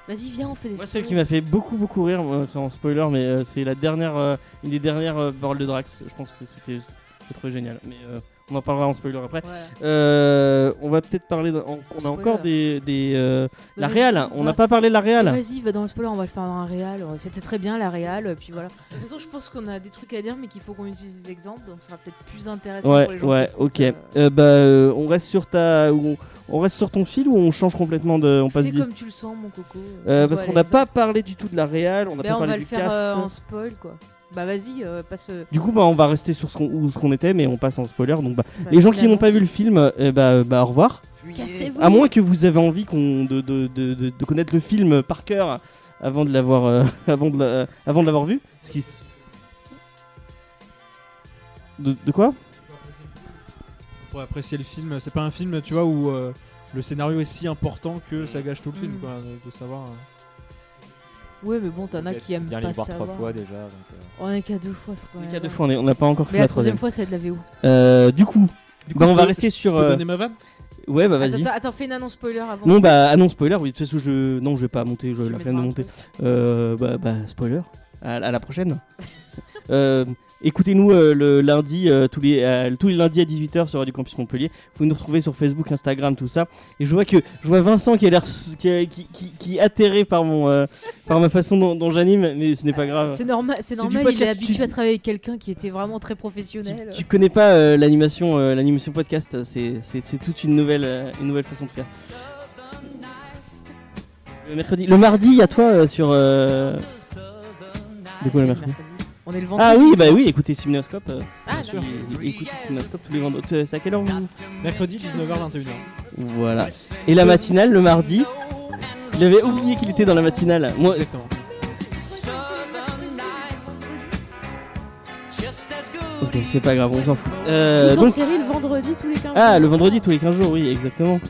Vas-y, viens, on fait des Moi, celle qui m'a fait beaucoup beaucoup rire, moi, en spoiler, mais euh, c'est la dernière, euh, une des dernières euh, paroles de Drax. Je pense que c'était j'ai trouvé génial. Mais euh, on en parlera en spoiler après. Euh, on va peut-être parler. de- on a encore des, des euh, la Vas-y, réal. On n'a pas parlé de la réal. Vas-y, va dans le spoiler, on va le faire dans un réal. C'était très bien la euh, puis voilà. De toute façon, je pense qu'on a des trucs à dire, mais qu'il faut qu'on utilise des exemples, donc ce sera peut-être plus intéressant pour les Ouais, gens. ouais, ok. euh, Euh, bah, euh, on reste sur ta, on, on reste sur ton fil ou on change complètement de, on passe. Di- comme tu le sens, mon coco. Euh, parce qu'on n'a pas parlé du tout de la réal, on n'a Ben, pas on parlé va du le faire cast. euh, en spoil, quoi. Bah vas-y, euh, passe. euh, Du coup, bah, on va rester sur ce qu'on, où ce qu'on était, mais on passe en spoiler. Donc, bah, bah, les gens qui n'ont pas vu le film, eh bah, bah, au revoir. Cassez-vous À moins que vous avez envie qu'on de, de, de, de- de connaître le film par cœur avant de l'avoir euh, *laughs* avant de la- avant de l'avoir vu. Ce qui s- de, de quoi? Pour apprécier le film, c'est pas un film, tu vois, où euh, le scénario est si important que ça gâche tout le film, Mm. quoi, de, de savoir. Ouais, mais bon, t'en as qui aiment bien pas les voir trois fois déjà. donc, euh, On est qu'à deux fois. faut quand On est même qu'à deux voir. fois, on est- on n'a pas encore fait Mais la la troisième troisième. fois, c'est de la VO. Euh, du coup, Du coup, bah, je on va peux- rester je sur. peux euh, donner ma vanne? Ouais, bah vas-y. attends, attends, fais une annonce spoiler avant. Non, bah, ah non, spoiler, oui, de toute façon, je. Non, je vais pas monter, je Tu la mettras de un monter. truc. Euh, bah, bah, spoiler. À, à la prochaine. *laughs* Euh, Écoutez-nous euh, le lundi, euh, tous, les, euh, tous les lundis à 18h sur Radio Campus Montpellier. Vous nous retrouver sur Facebook, Instagram, tout ça. Et je vois que je vois Vincent qui a l'air qui, qui, qui- qui est atterré par mon par ma façon dont, dont j'anime, mais ce n'est pas grave. C'est normal, c'est normal. Il est habitué tu- à travailler avec quelqu'un qui était vraiment très Tu, professionnel. tu connais pas l'animation l'animation podcast, c'est toute une nouvelle une nouvelle façon de faire. Le mercredi, le mardi, il y a toi sur. De quoi le mercredi? On est le vendredi. Ah oui, bah oui, écoutez Simnoscope. euh, Ah, bien sûr, écoutez Simnoscope tous les vendredis. Euh, C'est à quelle heure vous Mercredi 19h-21h. Voilà. Et la matinale le mardi. Il avait oublié qu'il était dans la matinale. Moi, Exactement. ok, c'est pas grave, on s'en fout. Euh, donc, série le vendredi tous les 15 ah, jours. le vendredi tous les 15 jours, oui, exactement.